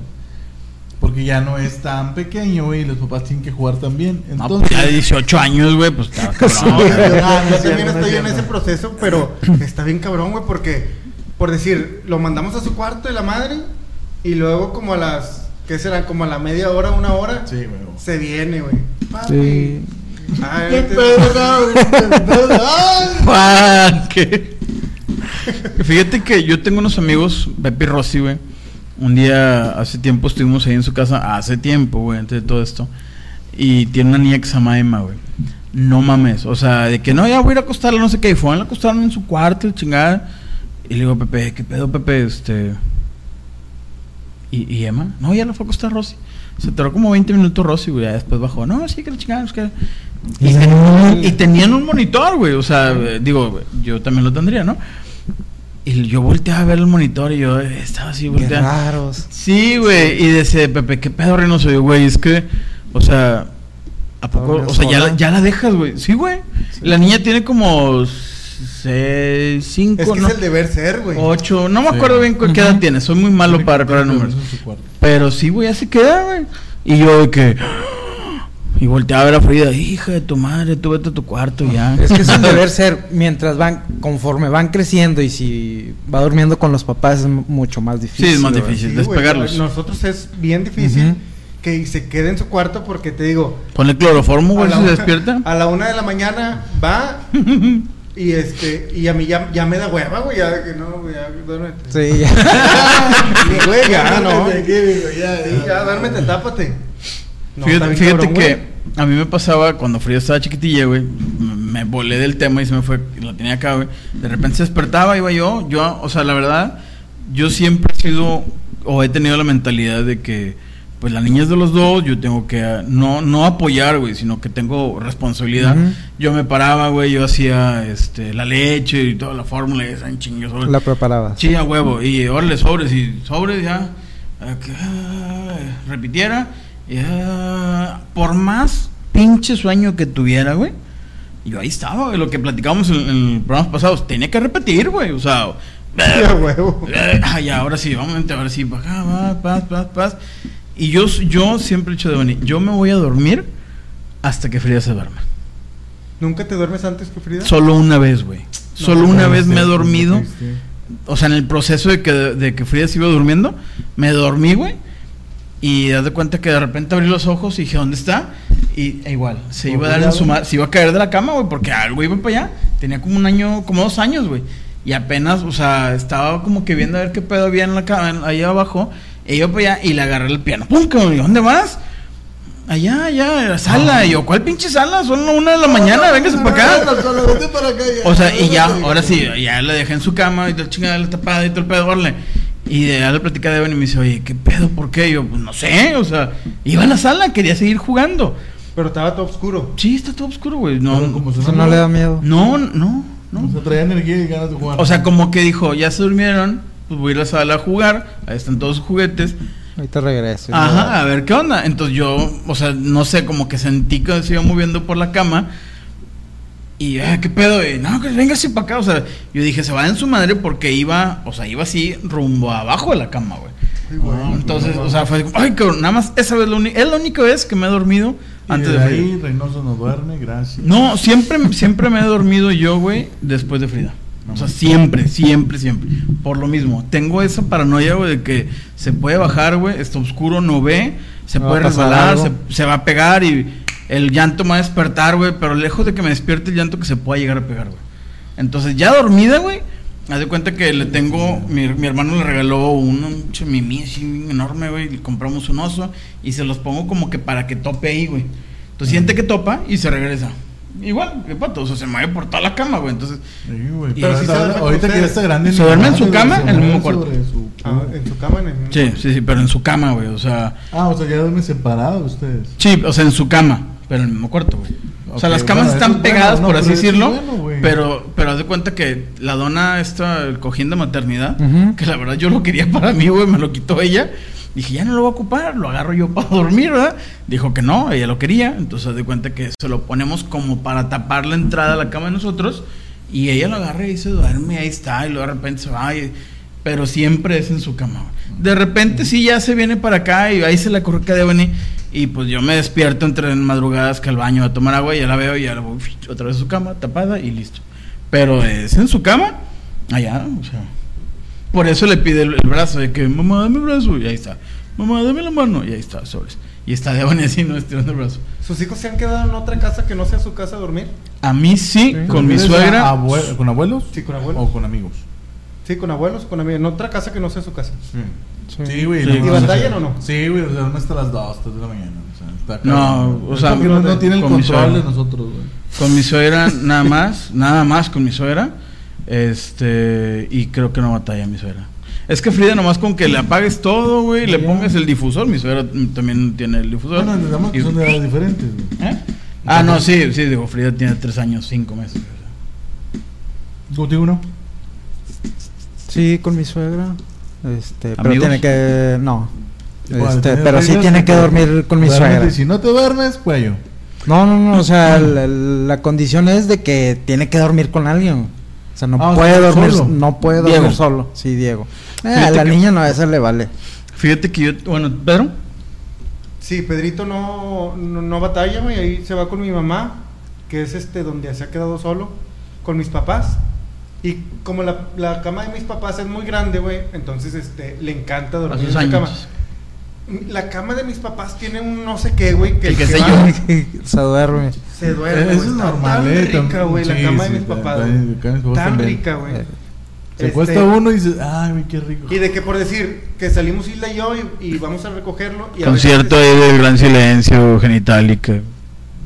Porque ya no es tan pequeño, güey, y los papás tienen que jugar también. No, Entonces, pues ya de 18 años, güey, pues está No, cabrón. yo, no también no es estoy en ese proceso, pero está bien cabrón, güey, porque, por decir, lo mandamos a su cuarto de la madre y luego como a las, ¿qué serán? Como a la media hora, una hora, Sí, güey. se viene, güey. Sí. Ay, ¿Qué te- pedo? ¿Qué. Fíjate que yo tengo unos amigos, Pepe y Rossi, güey. Un día, hace tiempo estuvimos ahí en su casa, hace tiempo, güey, antes de todo esto. Y tiene una niña que se llama Emma, güey. No mames, o sea, de que no, ya voy a ir a acostarla, no sé qué. Y fueron a acostarla en su cuarto, chingada. Y le digo, Pepe, ¿qué pedo, Pepe? Este. ¿Y, y Emma? No, ya la fue a acostar Rosy. Se tardó como 20 minutos Rosy, güey. Ya después bajó. No, sí, que la chingada, es que. Y, ten- y tenían un monitor, güey. O sea, digo, yo también lo tendría, ¿no? Y yo volteaba a ver el monitor y yo estaba así Qué volteando. raros. Sí, güey. Y dice, Pepe, ¿qué pedo, Reynoso? Yo, güey, es que, o sea, ¿a poco? ¿Dormía O sea, ya ya la dejas, güey. Sí, güey. La niña tiene como seis, cinco, Es que no, es el deber ser, güey. ocho. No me Sí. acuerdo bien qué edad tiene. Soy muy malo para recordar números. Pero sí, güey, ya se queda, güey. Y yo de que... Y volteaba a ver a Frida, hija de tu madre, tú vete a tu cuarto ya. Es que es el deber ser, mientras van, conforme van creciendo y si va durmiendo con los papás es mu- mucho más difícil. Sí, es más difícil. Sí, despegarlos. Nosotros es bien difícil que se quede en su cuarto porque te digo, Ponle cloroformo, güey, si se despierta. a la una de la mañana va y este y a mí ya, ya me da hueva, güey, ya de que no, güey, ya duérmete. Sí, ya. Güey, ya no. Ya, duérmete, tápate. No, fíjate bien fíjate cabrón, que güey. a mí me pasaba cuando Frida estaba chiquitilla, güey. Me volé del tema y se me fue, la tenía acá, güey. De repente se despertaba, iba yo. Yo, o sea, la verdad, yo siempre he sido o he tenido la mentalidad de que, pues la niña es de los dos, yo tengo que ah, no, no apoyar, güey, sino que tengo responsabilidad. Ujú. Yo me paraba, güey, yo hacía este, la leche y toda la fórmula y esa sobre- La preparabas. Sí, a huevo. Y órale, sobres y sobres ya. eh, ah, repitiera. y, ah, por más pinche sueño que tuviera, güey. Yo ahí estaba, güey. Lo que platicábamos en, en programas pasados. Tenía que repetir, güey. O sea. A huevo. eh, ah, ya, ahora sí, vamos, vente, ahora sí. pa' acá, va, paz, paz, paz. Y yo, yo siempre he dicho de venir. Yo me voy a dormir hasta que Frida se duerma. ¿Nunca te duermes antes que Frida? Solo una vez, güey. Solo una vez me he dormido. O sea, en el proceso de que, de que Frida se iba durmiendo, me dormí, güey. Y das de cuenta que de repente abrí los ojos y dije, ¿dónde está? Y e igual, se iba a dar en su se iba a caer de la cama, güey, porque algo iba para allá. tenía como un año, como dos años, güey. Y apenas, o sea, estaba como que viendo a ver qué pedo había en la cama, ahí abajo. Y yo para allá y le agarré el piano. ¡Pum! ¿y ¿Dónde vas? Allá, allá, en la sala. Y yo, ¿cuál pinche sala? Son una de la mañana, véngase para acá. O sea, y ya, ahora sí, ya la dejé en su cama y la chingada la tapada y todo el pedo, órale. Y de ya le platicé a Devon y me dice, oye, ¿qué pedo? ¿Por qué? Y yo, pues no sé, o sea, iba a la sala, quería seguir jugando. Pero estaba todo oscuro. Sí, está todo oscuro, güey. No, Pero como Eso no mal, le da miedo. no, no, no. O sea, traía energía y ganas de jugar. O sea, como que dijo, ya se durmieron, pues voy a ir a la sala a jugar, ahí están todos sus juguetes. Ahorita regreso. Ajá, a ver qué onda. Entonces yo, o sea, no sé, como que sentí que se iba moviendo por la cama. Y, ah, ¿qué pedo? Y, no, que venga así para acá. O sea, yo dije, se va en su madre porque iba, o sea, iba así rumbo abajo de la cama, güey. Ah, Entonces, o sea, fue como, ay, cabrón, nada más esa vez, lo es la única vez que me he dormido y antes de, de Frida. ahí Reynoso no duerme, gracias. No, siempre, siempre me he dormido yo, güey, después de Frida. O sea, siempre, siempre, siempre. Por lo mismo. Tengo esa paranoia, güey, de que se puede bajar, güey, está oscuro, no ve, se Me puede resbalar, se, se va a pegar y el llanto me va a despertar, güey, pero lejos de que me despierte el llanto que se pueda llegar a pegar, güey. Entonces, ya dormida, güey, haz de cuenta que le tengo, mi, mi hermano le regaló un, un chemimí así enorme, güey, le compramos un oso y se los pongo como que para que tope ahí, güey. Entonces siente que topa y se regresa. Igual, que pato, o sea, se mueve por toda la cama, güey. Entonces, Sí, güey. Pero se ahorita, con que ya ustedes. está grande. ¿Se duerme en su cama? En el mismo cuarto. Ah, en su cama, en el mismo- sí, sí, sí, pero en su cama, güey, o sea, Ah, o sea, ya duermen separados ustedes. sí, o sea, en su cama, pero en el mismo cuarto, güey. O sea, Ok, las camas bueno, eso están es bueno, pegadas, no, por así pero eso es decirlo, bueno, güey. pero, pero haz de cuenta que la dona esta, el cojín de maternidad, Ujú. que la verdad yo lo quería para mí, güey, me lo quitó ella. Dije, ya no lo voy a ocupar, lo agarro yo para dormir, ¿verdad? Dijo que no, ella lo quería. Entonces, de cuenta que se lo ponemos como para tapar la entrada a la cama de nosotros. Y ella lo agarra y se duerme, ahí está, y luego de repente se va. pero siempre es en su cama. De repente sí ya se viene para acá y ahí se la corre que de venir. Y pues yo me despierto entre madrugadas que al baño a tomar agua y ya la veo y ya la voy otra vez a su cama, tapada y listo. Pero es en su cama, allá, o sea. Por eso le pide el, el brazo, de que mamá, dame el brazo, y ahí está. Mamá, dame la mano, y ahí está, sobres. Y está de así, no estirando el brazo. ¿Sus hijos se han quedado en otra casa que no sea su casa a dormir? A mí sí, Sí. con mi ¿Eres suegra. abue- ¿Con abuelos? Sí, con abuelos. ¿O con amigos? Sí, con abuelos, con amigos. En otra casa que no sea su casa. Sí. Sí, güey. Sí. no, ¿Y no, batallan o no? Sí, güey, o sea, no hasta las 2, 3 de la mañana. O sea, está No, o sea, no, no tiene el control de nosotros, güey. Con mi suegra, nada más, nada más con mi suegra. Este, y creo que no batalla mi suegra. Es que Frida, nomás con que le apagues todo, güey, le pongas el difusor. Mi suegra también tiene el difusor. Bueno, digamos que Y- son de edades diferentes, güey. ¿Eh? Ah, no, sí, sí, digo, Frida tiene tres años, cinco meses. ¿Contigo no? Sí, con mi suegra. Este, pero tiene que. No. Este, pero sí tiene que dormir con mi suegra. y Si no te duermes, cuello. No, no, no. O sea, la, la condición es de que tiene que dormir con alguien. O sea, no Ah, o puede sea, dormir solo. No puede Diego. dormir solo. Sí, Diego. Eh, a la que- niña no, a esa le vale. Fíjate que yo, bueno, Pedro, Sí, Pedrito no, no, no batalla, güey. Ahí se va con mi mamá, que es este donde se ha quedado solo, con mis papás. Y como la, la cama de mis papás es muy grande, güey, entonces este le encanta dormir en la cama. La cama de mis papás tiene un no sé qué, güey, que, El que se yo. se duerme. se duerme. Eso güey. es Está normal, tan eh. rica, güey, la Sí, cama de mis papás. Tan rica, güey. Se Este, acuesta uno y dices, ay, güey, qué rico. Y de que por decir que salimos Isla y yo y, y vamos a recogerlo. Y a concierto ahí del gran silencio, genitalica. Y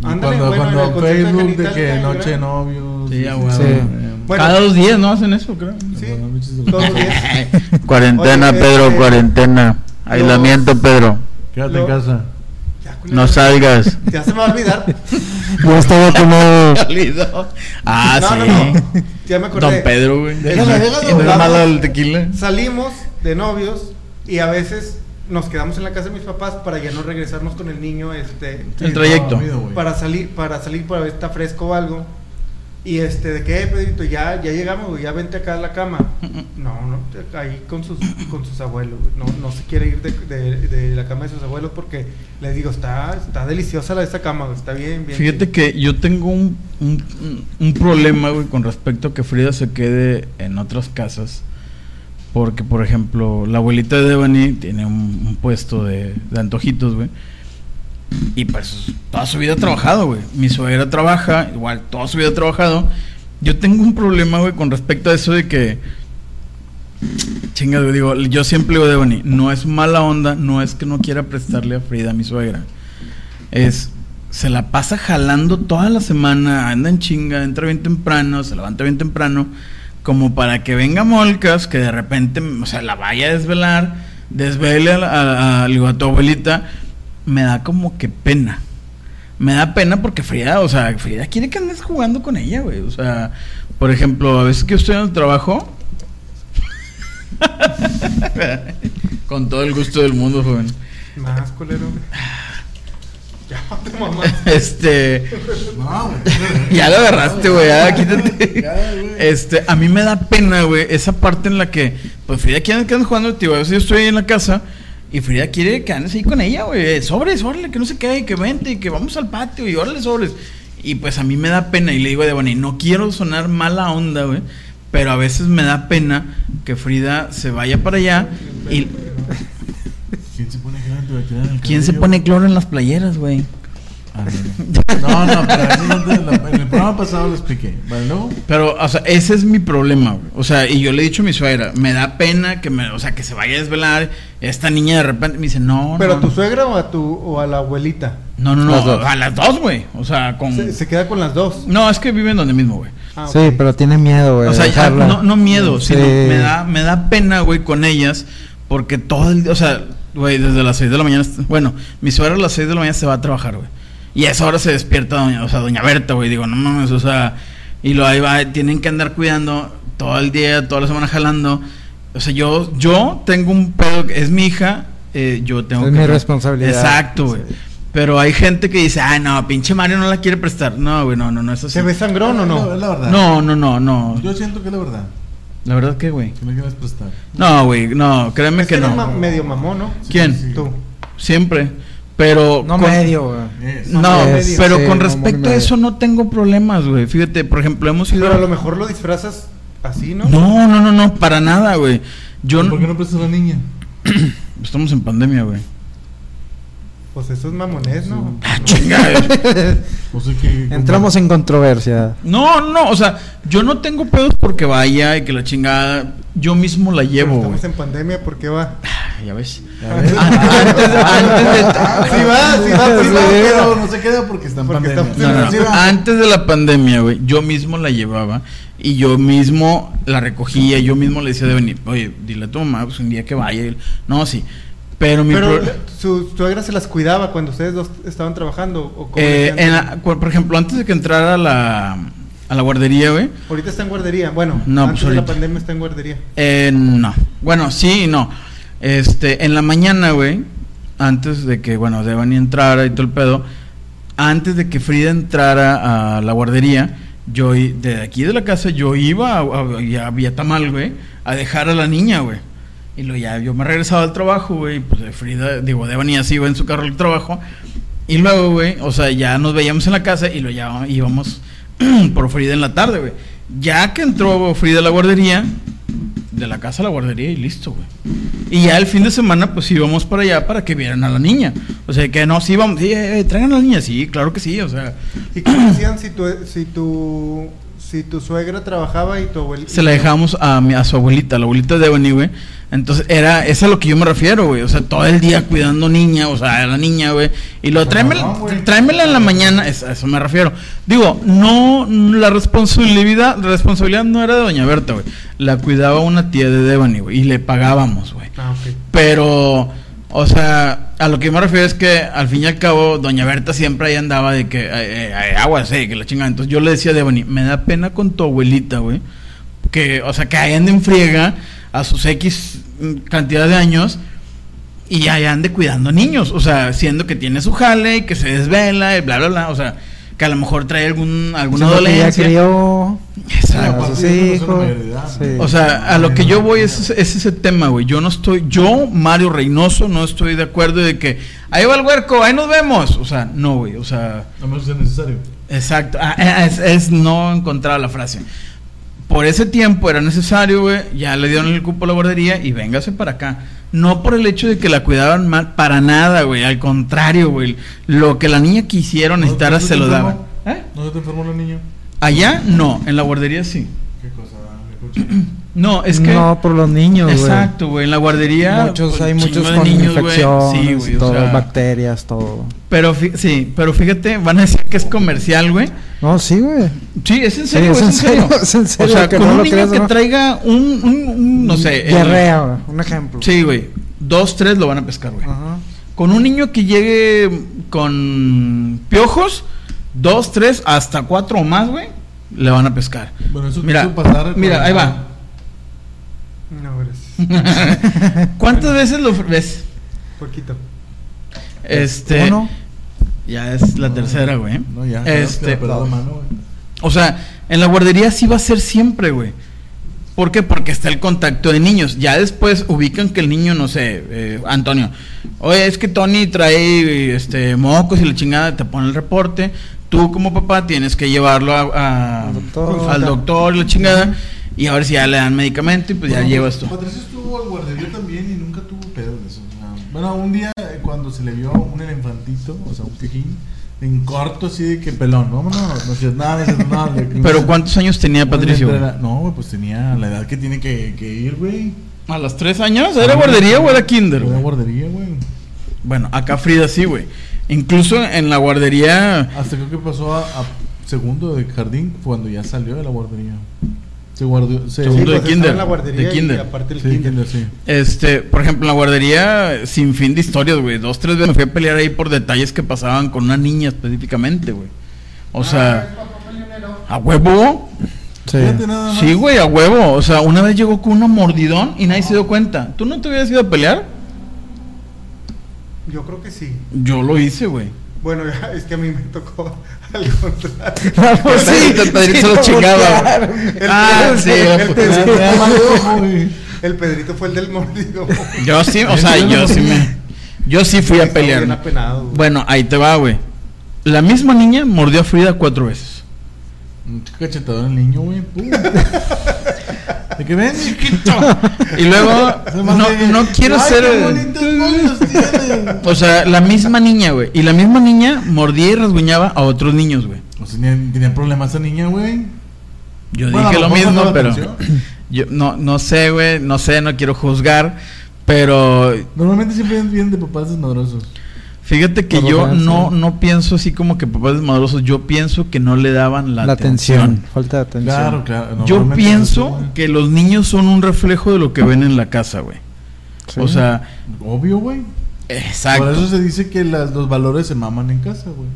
Ándale, cuando, bueno, en el cuando de Facebook de que noche de novios. Sí, a sí, huevo. Sí. eh, Bueno. Cada dos días no hacen eso, creo. Sí, bueno, muchas todos los días. Cuarentena, Oye, Pedro, este, cuarentena. Aislamiento, Pedro. Quédate en casa. No salgas. Ya se me va a olvidar. Yo estaba como. ah, no, sí. no, no. Ya me acordé. Don Pedro, güey. Déjalo, déjalo. Y no es Vamos. malo el tequila. Salimos de novios y a veces nos quedamos en la casa de mis papás para ya no regresarnos con el niño, este, El trayecto. para salir, para salir para ver si está fresco o algo. Y este, de que, eh, Pedrito, ya, ya llegamos, güey, ya vente acá a la cama. No, no, ahí con sus, con sus abuelos, güey. No, no se quiere ir de, de- de la cama de sus abuelos porque les digo, está, está deliciosa la esa cama, güey, está bien, bien. Fíjate que yo tengo un, un, un problema, güey, con respecto a que Frida se quede en otras casas. Porque, por ejemplo, la abuelita de Devani tiene un, un puesto de, de antojitos, güey. Y pues toda su vida ha trabajado, güey. Mi suegra trabaja, igual toda su vida ha trabajado. yo tengo un problema, güey, con respecto a eso de que. Chinga, digo, yo siempre digo de Bonnie, no es mala onda, no es que no quiera prestarle a Frida, a mi suegra. Es. Se la pasa jalando toda la semana, anda en chinga, entra bien temprano, se levanta bien temprano, como para que venga Molcas, que de repente, o sea, la vaya a desvelar, desvele a, a- a- a tu abuelita, me da como que pena. Me da pena porque Frida, o sea, Frida quiere que andes jugando con ella, güey. O sea, por ejemplo, a veces que yo estoy en el trabajo. con todo el gusto del mundo, joven. Más culero. Ya, te mamás. Este. No, güey. Ya lo agarraste, güey. Ya, quítate. Ya, güey. Este, a mí me da pena, güey, esa parte en la que, pues Frida quiere que andes jugando, tío. A veces yo estoy ahí en la casa y Frida quiere que andes ahí con ella, güey. Sobres, órale, que no se quede, que vente, que vamos al patio y órale, sobres. Y pues a mí me da pena y le digo de bueno, y no quiero sonar mala onda, güey. Pero a veces me da pena que Frida se vaya para allá y ¿Quién se pone cloro en las playeras, güey? No, no. Pero eso no te- la- en el programa pasado lo expliqué. ¿Vale? Pero, o sea, ese es mi problema, güey. O sea, y yo le he dicho a mi suegra, me da pena que me, o sea, que se vaya a desvelar. Esta niña de repente me dice, no, ¿Pero no, a tu no. suegra o a tu o a la abuelita? No, no, no, dos. a las dos, güey. O sea, con. Se, se queda con las dos. No, es que viven donde mismo, güey. Ah, Sí, pero tiene miedo, güey. O sea, ya, no, no miedo, Sí. sino me da, me da pena, güey, con ellas. Porque todo el día, o sea, güey, desde las 6 de la mañana. Bueno, mi suegra a las 6 de la mañana se va a trabajar, güey. Y a esa hora se despierta doña, o sea, doña Berta, güey. Digo, no mames, o sea, y lo ahí va, tienen que andar cuidando todo el día, toda la semana jalando. O sea, yo, yo tengo un pedo, que es mi hija, eh, yo tengo Es que. mi responsabilidad. Exacto, güey. Sí. Pero hay gente que dice, ah, no, pinche Mario no la quiere prestar. No, güey, no, no, no es así. ¿Se ve sangrón o Es no? la- es la verdad. No, no, no, no. Yo siento que es la verdad. La verdad que, güey. Que no quieres prestar. No, güey, no, créeme Es que eres no. ma- medio mamón, ¿no? ¿Quién? Sí. Tú. Siempre. Pero. No con- medio, güey. No, pero sí, con respecto a eso no tengo problemas, güey. Fíjate, por ejemplo, hemos ido. Pero a lo mejor lo disfrazas así, ¿no? No, no, no, no, para nada, güey. Yo ¿Por qué no no. prestas a la niña? Estamos en pandemia, güey. Pues eso es mamonés, ¿no? Ah, chinga, güey. O sea que. Entramos en controversia. No, no, o sea, yo no tengo pedos porque vaya y que la chingada. Yo mismo la llevo, güey. Estamos en pandemia, ¿por qué va? Ya ves. A ver. Antes de- antes de- Sí va, sí va, sí va. pero no se queda porque está en Porque pandemia. No, no, no. Antes de la pandemia, güey, yo mismo la llevaba y yo mismo la recogía, yo mismo le decía de venir, oye, dile a tu mamá, pues un día que vaya. y- No, sí. Pero mi Pero pro- su suegra se las cuidaba cuando ustedes dos estaban trabajando. ¿o cómo eh, en la- por ejemplo, antes de que entrara a la, a la guardería, güey, Ahorita está en guardería. Bueno, No, antes pues de la pandemia está en guardería. eh, no. Bueno, sí y no. Este, en la mañana, güey, antes de que, bueno, Devani entrara y todo el pedo, antes de que Frida entrara a la guardería, yo de aquí de la casa yo iba a, a- había tamal, güey, a dejar a la niña, güey. Y lo ya yo me regresaba al trabajo, güey, pues Frida, digo, Devani así iba en su carro al trabajo. Y luego, güey, o sea, ya nos veíamos en la casa y lo ya íbamos por Frida en la tarde, güey. Ya que entró Frida a la guardería, de la casa a la guardería y listo, güey. Y ya el fin de semana, pues íbamos para allá para que vieran a la niña. O sea, que no, sí, vamos, sí, eh, eh, traigan a la niña, sí, claro que sí, o sea, ¿Y cómo hacían si tu, si tu, si tu suegra trabajaba y tu abuelita? se la dejábamos a, mi, a su abuelita, la abuelita de Ebony, güey. Entonces, era, es a lo que yo me refiero, güey. O sea, todo el día cuidando niña, o sea, a la niña, güey. Y lo, tráemela, no, tráemela en la mañana, es- a eso me refiero. Digo, no, la responsabilidad, la responsabilidad no era de Doña Berta, güey. La cuidaba una tía de Devani, güey. Y le pagábamos, güey. Ah. Pero, o sea, a lo que me refiero es que al fin y al cabo, Doña Berta siempre ahí andaba de que eh, eh, agua, sí, que la chingada. Entonces yo le decía a Devani, me da pena con tu abuelita, güey. Que, o sea, que ahí ande en friega a sus X mm, cantidad de años y ahí ande cuidando niños. O sea, siendo que tiene su jale y que se desvela y bla, bla, bla. O sea, que a lo mejor trae algún, alguna Siendo que ya dolencia. crió Exacto. a sus no es hijos. de edad, Sí. ¿no? O sea, a lo que yo voy es, es ese tema, güey. Yo no estoy, yo, Mario Reynoso, no estoy de acuerdo de que ahí va el huerco, ahí nos vemos. O sea, no, güey. O sea, A menos que sea necesario. exacto. Ah, ah, es, es no encontrar la frase. Por ese tiempo era necesario, güey. Ya le dieron el cupo a la guardería y véngase para acá. No por el hecho de que la cuidaban mal, para nada, güey. Al contrario, güey. Lo que la niña necesitara ¿No se lo daban. ¿Eh? ¿No se te enfermó la niña? Allá no, en la guardería sí. ¿Qué cosa? No, es que. No, por los niños, güey. Exacto, güey. En la guardería. Muchos, pues, hay muchos con niños, güey. infecciones, Sí, o sea, bacterias, todo. pero fi- sí, pero fíjate, van a decir que es comercial, güey. No, sí, güey. Sí, es en Sí, serio, es es, en en serio. serio, es en serio, O sea, que con no un niño creas, que ¿no? traiga un, un, un, no sé. el- Diarrea, güey, un ejemplo. Sí, güey. Dos, tres lo van a pescar, güey. Ajá. Con un niño que llegue con piojos, dos, tres, hasta cuatro o más, güey, le van a pescar. Bueno, eso Mira, pasar mira, ahí va. No, gracias. ¿Cuántas veces lo ves? Poquito. Este. Uno. Ya es la tercera, güey. No, ya. Este. Mano, güey. O sea, en la guardería sí va a ser siempre, güey. ¿Por qué? Porque está el contacto de niños. Ya después ubican que el niño, no sé, eh, Antonio, oye, es que Tony trae este mocos y la chingada, te pone el reporte. Tú como papá tienes que llevarlo a, a- Al doctor. al doctor y la chingada. Y a ver si ya le dan medicamento y pues ya Bueno, llevas tú. Patricio estuvo al guardería también y nunca tuvo pedo de eso. bueno, un día eh, cuando se le vio un elefantito, o sea, un pijín, en corto así de que pelón, vámonos, no sé, nada, no sé, nada. Pero ¿cuántos años tenía Patricio? entrena- No, güey, pues tenía la edad que tiene que, que ir, güey. ¿A los tres años? ¿Era guardería o era kinder? Era guardería, güey. Bueno, acá Frida sí, güey. Incluso en la guardería Hasta creo que pasó a, a segundo de jardín cuando ya salió de la guardería. Se guardó. Se, Segundo de pues, kinder, la guardería de kinder. y aparte el Sí, kinder. kinder, sí. Este, por ejemplo, en la guardería, sin fin de historias, güey. Dos, tres veces me fui a pelear ahí por detalles que pasaban con una niña específicamente, güey. O sea, a huevo. Sí. Sí, güey, a huevo. O sea, una vez llegó con una mordidón y nadie se dio cuenta. ¿Tú no te hubieras ido a pelear? Yo creo que sí. Yo lo hice, güey. Bueno, ya, es que a mí me tocó al contrario. Vamos, sí, El Pedrito lo sí, chingaba, claro. güey. El Ah, Pedrito- sí, el Pedrito-. El Pedrito fue el del mordido. Yo sí, o sea, yo sí me. Yo sí fui a pelear. apenado. Bueno, ahí te va, güey. La misma niña mordió a Frida cuatro veces. Un cachetador al niño, güey. ¿De qué ven? Y luego, no, no quiero Ay, ser. qué. O sea, la misma niña, güey. Y la misma niña mordía y rasguñaba a otros niños, güey. O sea, tenía, tenía problemas esa niña, güey. Yo Bueno, dije lo mismo, pero. atención. Yo no, no sé, güey. No sé, no quiero juzgar. Pero Normalmente siempre vienen de papás desmadrosos. Fíjate que yo no, sí. no pienso así como que papás desmadrosos. Yo pienso que no le daban la, La, atención. atención. Falta de atención. Claro, claro. Yo pienso que los niños son un reflejo de lo que ven en la casa, güey. Sí. O sea, Obvio, güey. exacto. Por eso se dice que las, los valores se maman en casa, güey.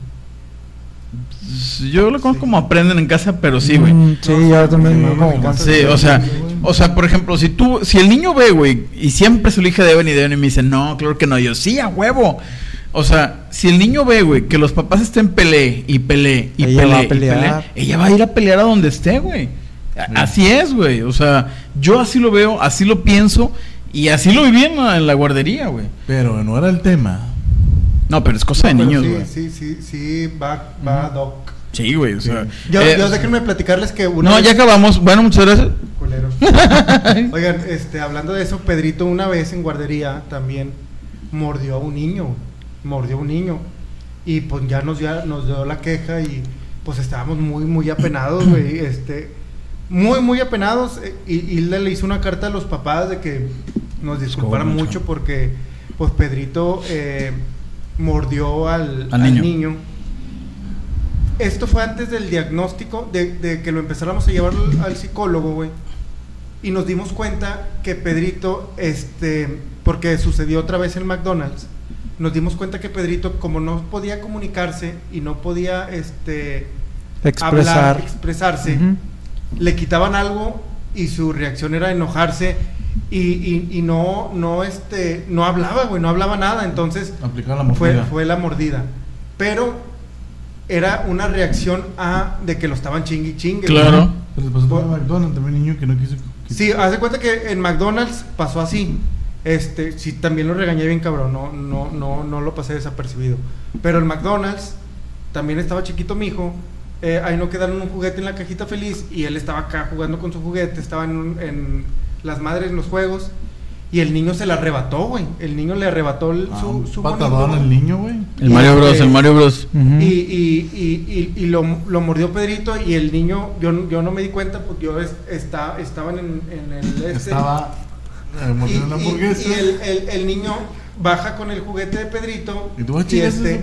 Yo lo conozco como aprenden en casa, pero sí, güey. Mm, sí, yo también. Sí, como- sí, o sea, o sea, por ejemplo, si tú, si el niño ve, güey, y siempre su hija deben y deben y me dice, no, claro que no, yo sí, a huevo. O sea, si el niño ve, güey, que los papás estén peleé y peleé y Ella peleé va a y pelear. peleé, ella va a ir a pelear a donde esté, güey. A- Así es, güey. O sea, yo así lo veo, así lo pienso y así lo viví en la, en la guardería, güey. Pero no era el tema. No, pero es cosa de niños, sí, güey. sí, sí, sí, va, va doc. Sí, güey, o sea. Yo, eh, yo déjenme platicarles que una no, vez- ya acabamos. Bueno, muchas gracias. Oigan, este, hablando de eso, Pedrito una vez en guardería también mordió a un niño, mordió a un niño y pues ya nos dio, nos dio la queja y pues estábamos muy muy apenados, güey, este, muy muy apenados eh, y, y le, hizo una carta a los papás de que nos disculparan mucho. mucho porque pues Pedrito eh, mordió al, Al al niño. Esto fue antes del diagnóstico, de, de que lo empezáramos a llevar al, al psicólogo, güey. Y nos dimos cuenta que Pedrito, este, porque sucedió otra vez en McDonald's, nos dimos cuenta que Pedrito, como no podía comunicarse y no podía, este, Expresar. hablar, expresarse, le quitaban algo y su reacción era enojarse y, y- y no, no, este, no hablaba, güey, no hablaba nada. Entonces, la fue, fue la mordida. Pero era una reacción a de que lo estaban chingue y chingue. Claro. Se les pasó McDonald's, también niño que no quiso. que- Sí, haz de cuenta que en McDonald's pasó así. Este, sí, también lo regañé bien cabrón, no, no, no, no lo pasé desapercibido. Pero en McDonald's también estaba chiquito mi hijo. eh, ahí no quedaron un juguete en la cajita feliz y él estaba acá jugando con su juguete, estaba en, un- en las madres en los juegos y el niño se la arrebató, güey. El niño le arrebató el- Ah, su, patadón el niño, güey. El Mario Bros, el Mario Bros. Y, y, y, y, y lo, lo mordió Pedrito y el niño, yo, yo no me di cuenta porque yo es- está, estaban en, en el este. Estaba y, una y- el, el, el niño baja con el juguete de Pedrito ¿Y tú este,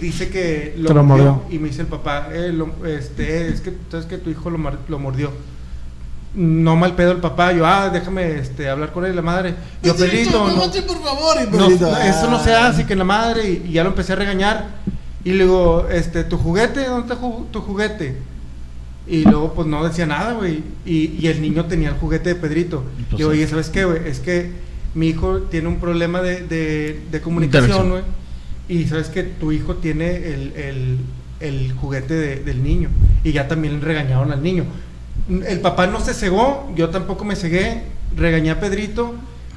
dice que lo mordió. Y me dice el papá, eh, lo- este, es que sabes que tu hijo lo, lo mordió. No mal pedo el papá, yo, ah, déjame este, hablar con él, la madre. Yo, Pedrito, no, por favor. Y no, Pedrito, no, eso no se ah. hace, que la madre, y, y ya lo empecé a regañar. Y le digo, este, ¿tu juguete? ¿Dónde está ju- tu juguete? Y luego, pues no decía nada, güey. Y, y el niño tenía el juguete de Pedrito. Y digo, sí. oye, ¿sabes qué, güey? Es que mi hijo tiene un problema de, de, de comunicación, güey. Y sabes que tu hijo tiene el, el, el juguete de- del niño. Y ya también regañaron al niño. El papá no se cegó, yo tampoco me cegué, regañé a Pedrito,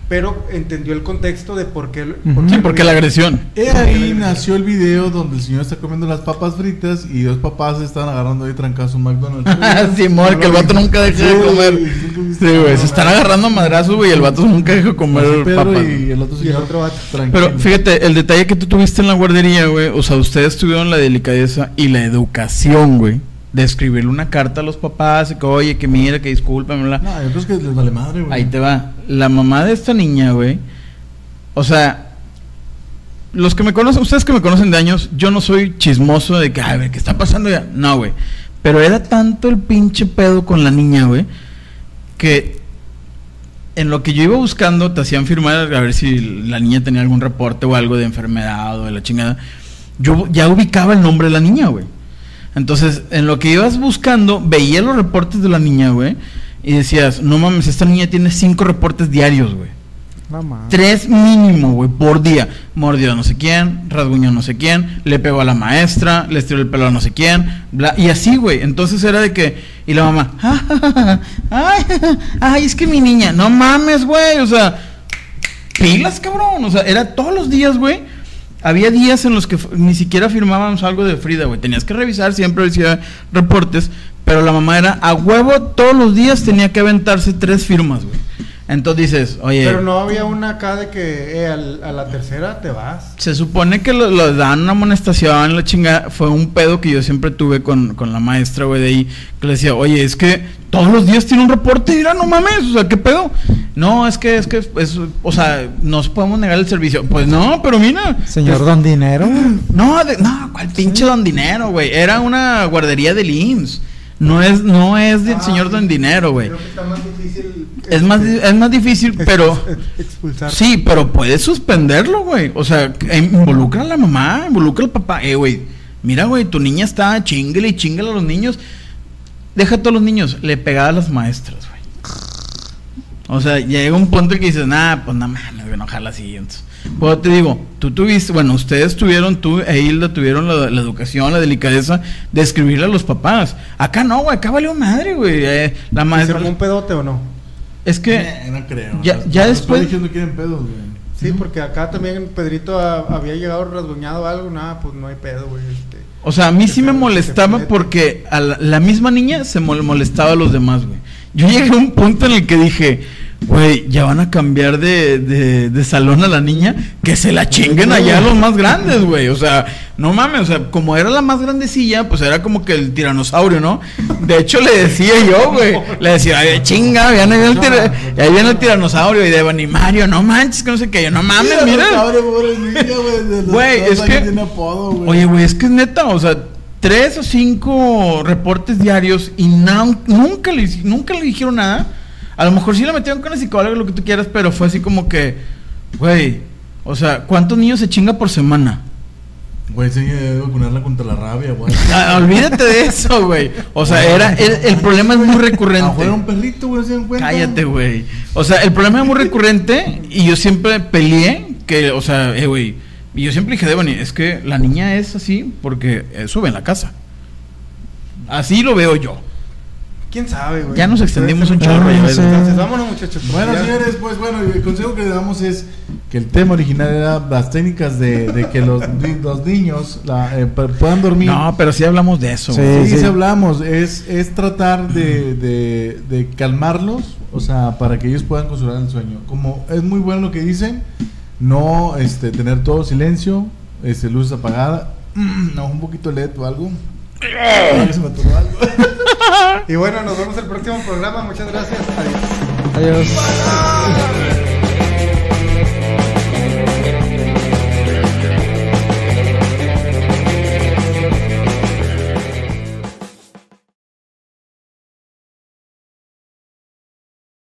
pero entendió el contexto de por qué. Ujú. Sí, porque la agresión. Ahí nació el video donde el señor está comiendo las papas fritas y dos papás se están agarrando ahí trancados un McDonald's. Simón, que el vato nunca deja de Sí, comer. Sí, güey, se están agarrando a madrazos, güey, y el vato nunca deja de comer papas. y el otro Y el señor otro vato. tranquilo. Pero fíjate, el detalle que tú tuviste en la guardería, güey, o sea, ustedes tuvieron la delicadeza y la educación, güey, de escribirle una carta a los papás, y que oye, que mira, que discúlpame, bla. No, yo creo que les vale madre, güey. Ahí te va. La mamá de esta niña, güey. O sea, los que me conocen, ustedes que me conocen de años, yo no soy chismoso de que, a ver, ¿qué está pasando ya? No, güey. Pero era tanto el pinche pedo con la niña, güey, que en lo que yo iba buscando te hacían firmar a ver si la niña tenía algún reporte o algo de enfermedad o de la chingada. Yo ya ubicaba el nombre de la niña, güey. Entonces, en lo que ibas buscando, veía los reportes de la niña, güey. Y decías, no mames, esta niña tiene cinco reportes diarios, güey. Tres mínimo, güey, por día. Mordió a no sé quién, rasguñó a no sé quién, le pegó a la maestra, le estiró el pelo a no sé quién, bla, y así, güey. Entonces era de que, y la mamá, ay, ay, es que mi niña, no mames, güey, o sea, pilas, cabrón, o sea, era todos los días, güey. Había días en los que ni siquiera firmábamos algo de Frida, güey. Tenías que revisar, siempre decía reportes, pero la mamá era a huevo todos los días tenía que aventarse tres firmas, güey. Entonces dices, oye, Pero no había una acá de que eh, al- a la tercera te vas. se supone que lo, lo dan una amonestación, la chingada. Fue un pedo que yo siempre tuve con, con la maestra, güey, de ahí. Que le decía, oye, es que todos los días tiene un reporte, mira, no mames, o sea, ¿qué pedo? No, es que, es que, es, o sea, nos podemos negar el servicio. Pues no, pero mira. Señor es- Don Dinero. No, de- no, ¿cuál pinche don dinero, güey? Era una guardería del IMSS. No es, no es del Ah, señor don dinero, güey. Más. Es más, es más difícil, pero... Expulsar. Sí, pero puedes suspenderlo, güey. O sea, eh, involucra a la mamá, involucra al papá. Eh, güey, mira, güey, tu niña está chingale y chingale a los niños. Deja a todos los niños, le pegaba a las maestras, güey. O sea, llega un punto en que dices, nah, pues no mames, güey, no jala así. Entonces, pues te digo, tú tuviste, bueno, ustedes tuvieron, tú e Hilda tuvieron la, la educación, la delicadeza de escribirle a los papás. Acá no, güey, acá valió madre, güey. Eh, la ¿Se maestra. armó un pedote o no? Es que. Eh, no creo. Ya- ya después- no quieren pedos, güey. Sí, porque acá también Pedrito había llegado rasguñado algo. Nada, pues no hay pedo, güey. Este. O sea, a mí sí me molestaba porque a la, la misma niña se mol- molestaba a los demás, güey. Yo llegué a un punto en el que dije, güey, ya van a cambiar de, de, de salón a la niña, que se la chinguen allá a los más grandes, güey. O sea, no mames, o sea, como era la más grandecilla, pues era como que el tiranosaurio, ¿no? De hecho, le decía yo, güey, le decía, ay, chinga, ya ahí viene el, tira- ahí viene el tiranosaurio y de Banimario, no manches, que no sé qué, yo, no mames, Mira, güey, es que- tiene apodo, güey. Oye, güey, es que es neta, o sea, tres o cinco reportes diarios y nunca, le, nunca le dijeron nada. A lo mejor sí la metieron con la psicóloga, lo que tú quieras, pero fue así como que, güey, o sea, ¿cuántos niños se chinga por semana? Güey, sí, debe vacunarla contra la rabia, güey. Ah, olvídate de eso, güey. O sea, era el, el problema es muy A jugar recurrente. un perrito, güey, ¿se cuenta? Cállate, güey. O sea, el problema es muy recurrente y yo siempre peleé que, o sea, eh, güey. Y yo siempre dije, Devani, es que la niña es así porque eh, sube en la casa. Así lo veo yo. ¿Quién sabe, güey? Ya nos extendimos un chorro. Entonces, vámonos, muchachos. Bueno, señores, pues bueno, el consejo que le damos es que el tema original era las técnicas de, de que los, los niños la, eh, puedan dormir. No, pero sí hablamos de eso. Sí, sí, sí. hablamos. Es, es tratar de, de, de, calmarlos, o sea, para que ellos puedan consolar el sueño. Como es muy bueno lo que dicen, no este, tener todo silencio, este, luz apagada, no, un poquito LED o algo, Y bueno, nos vemos el próximo programa. Muchas gracias. Adiós. Adiós.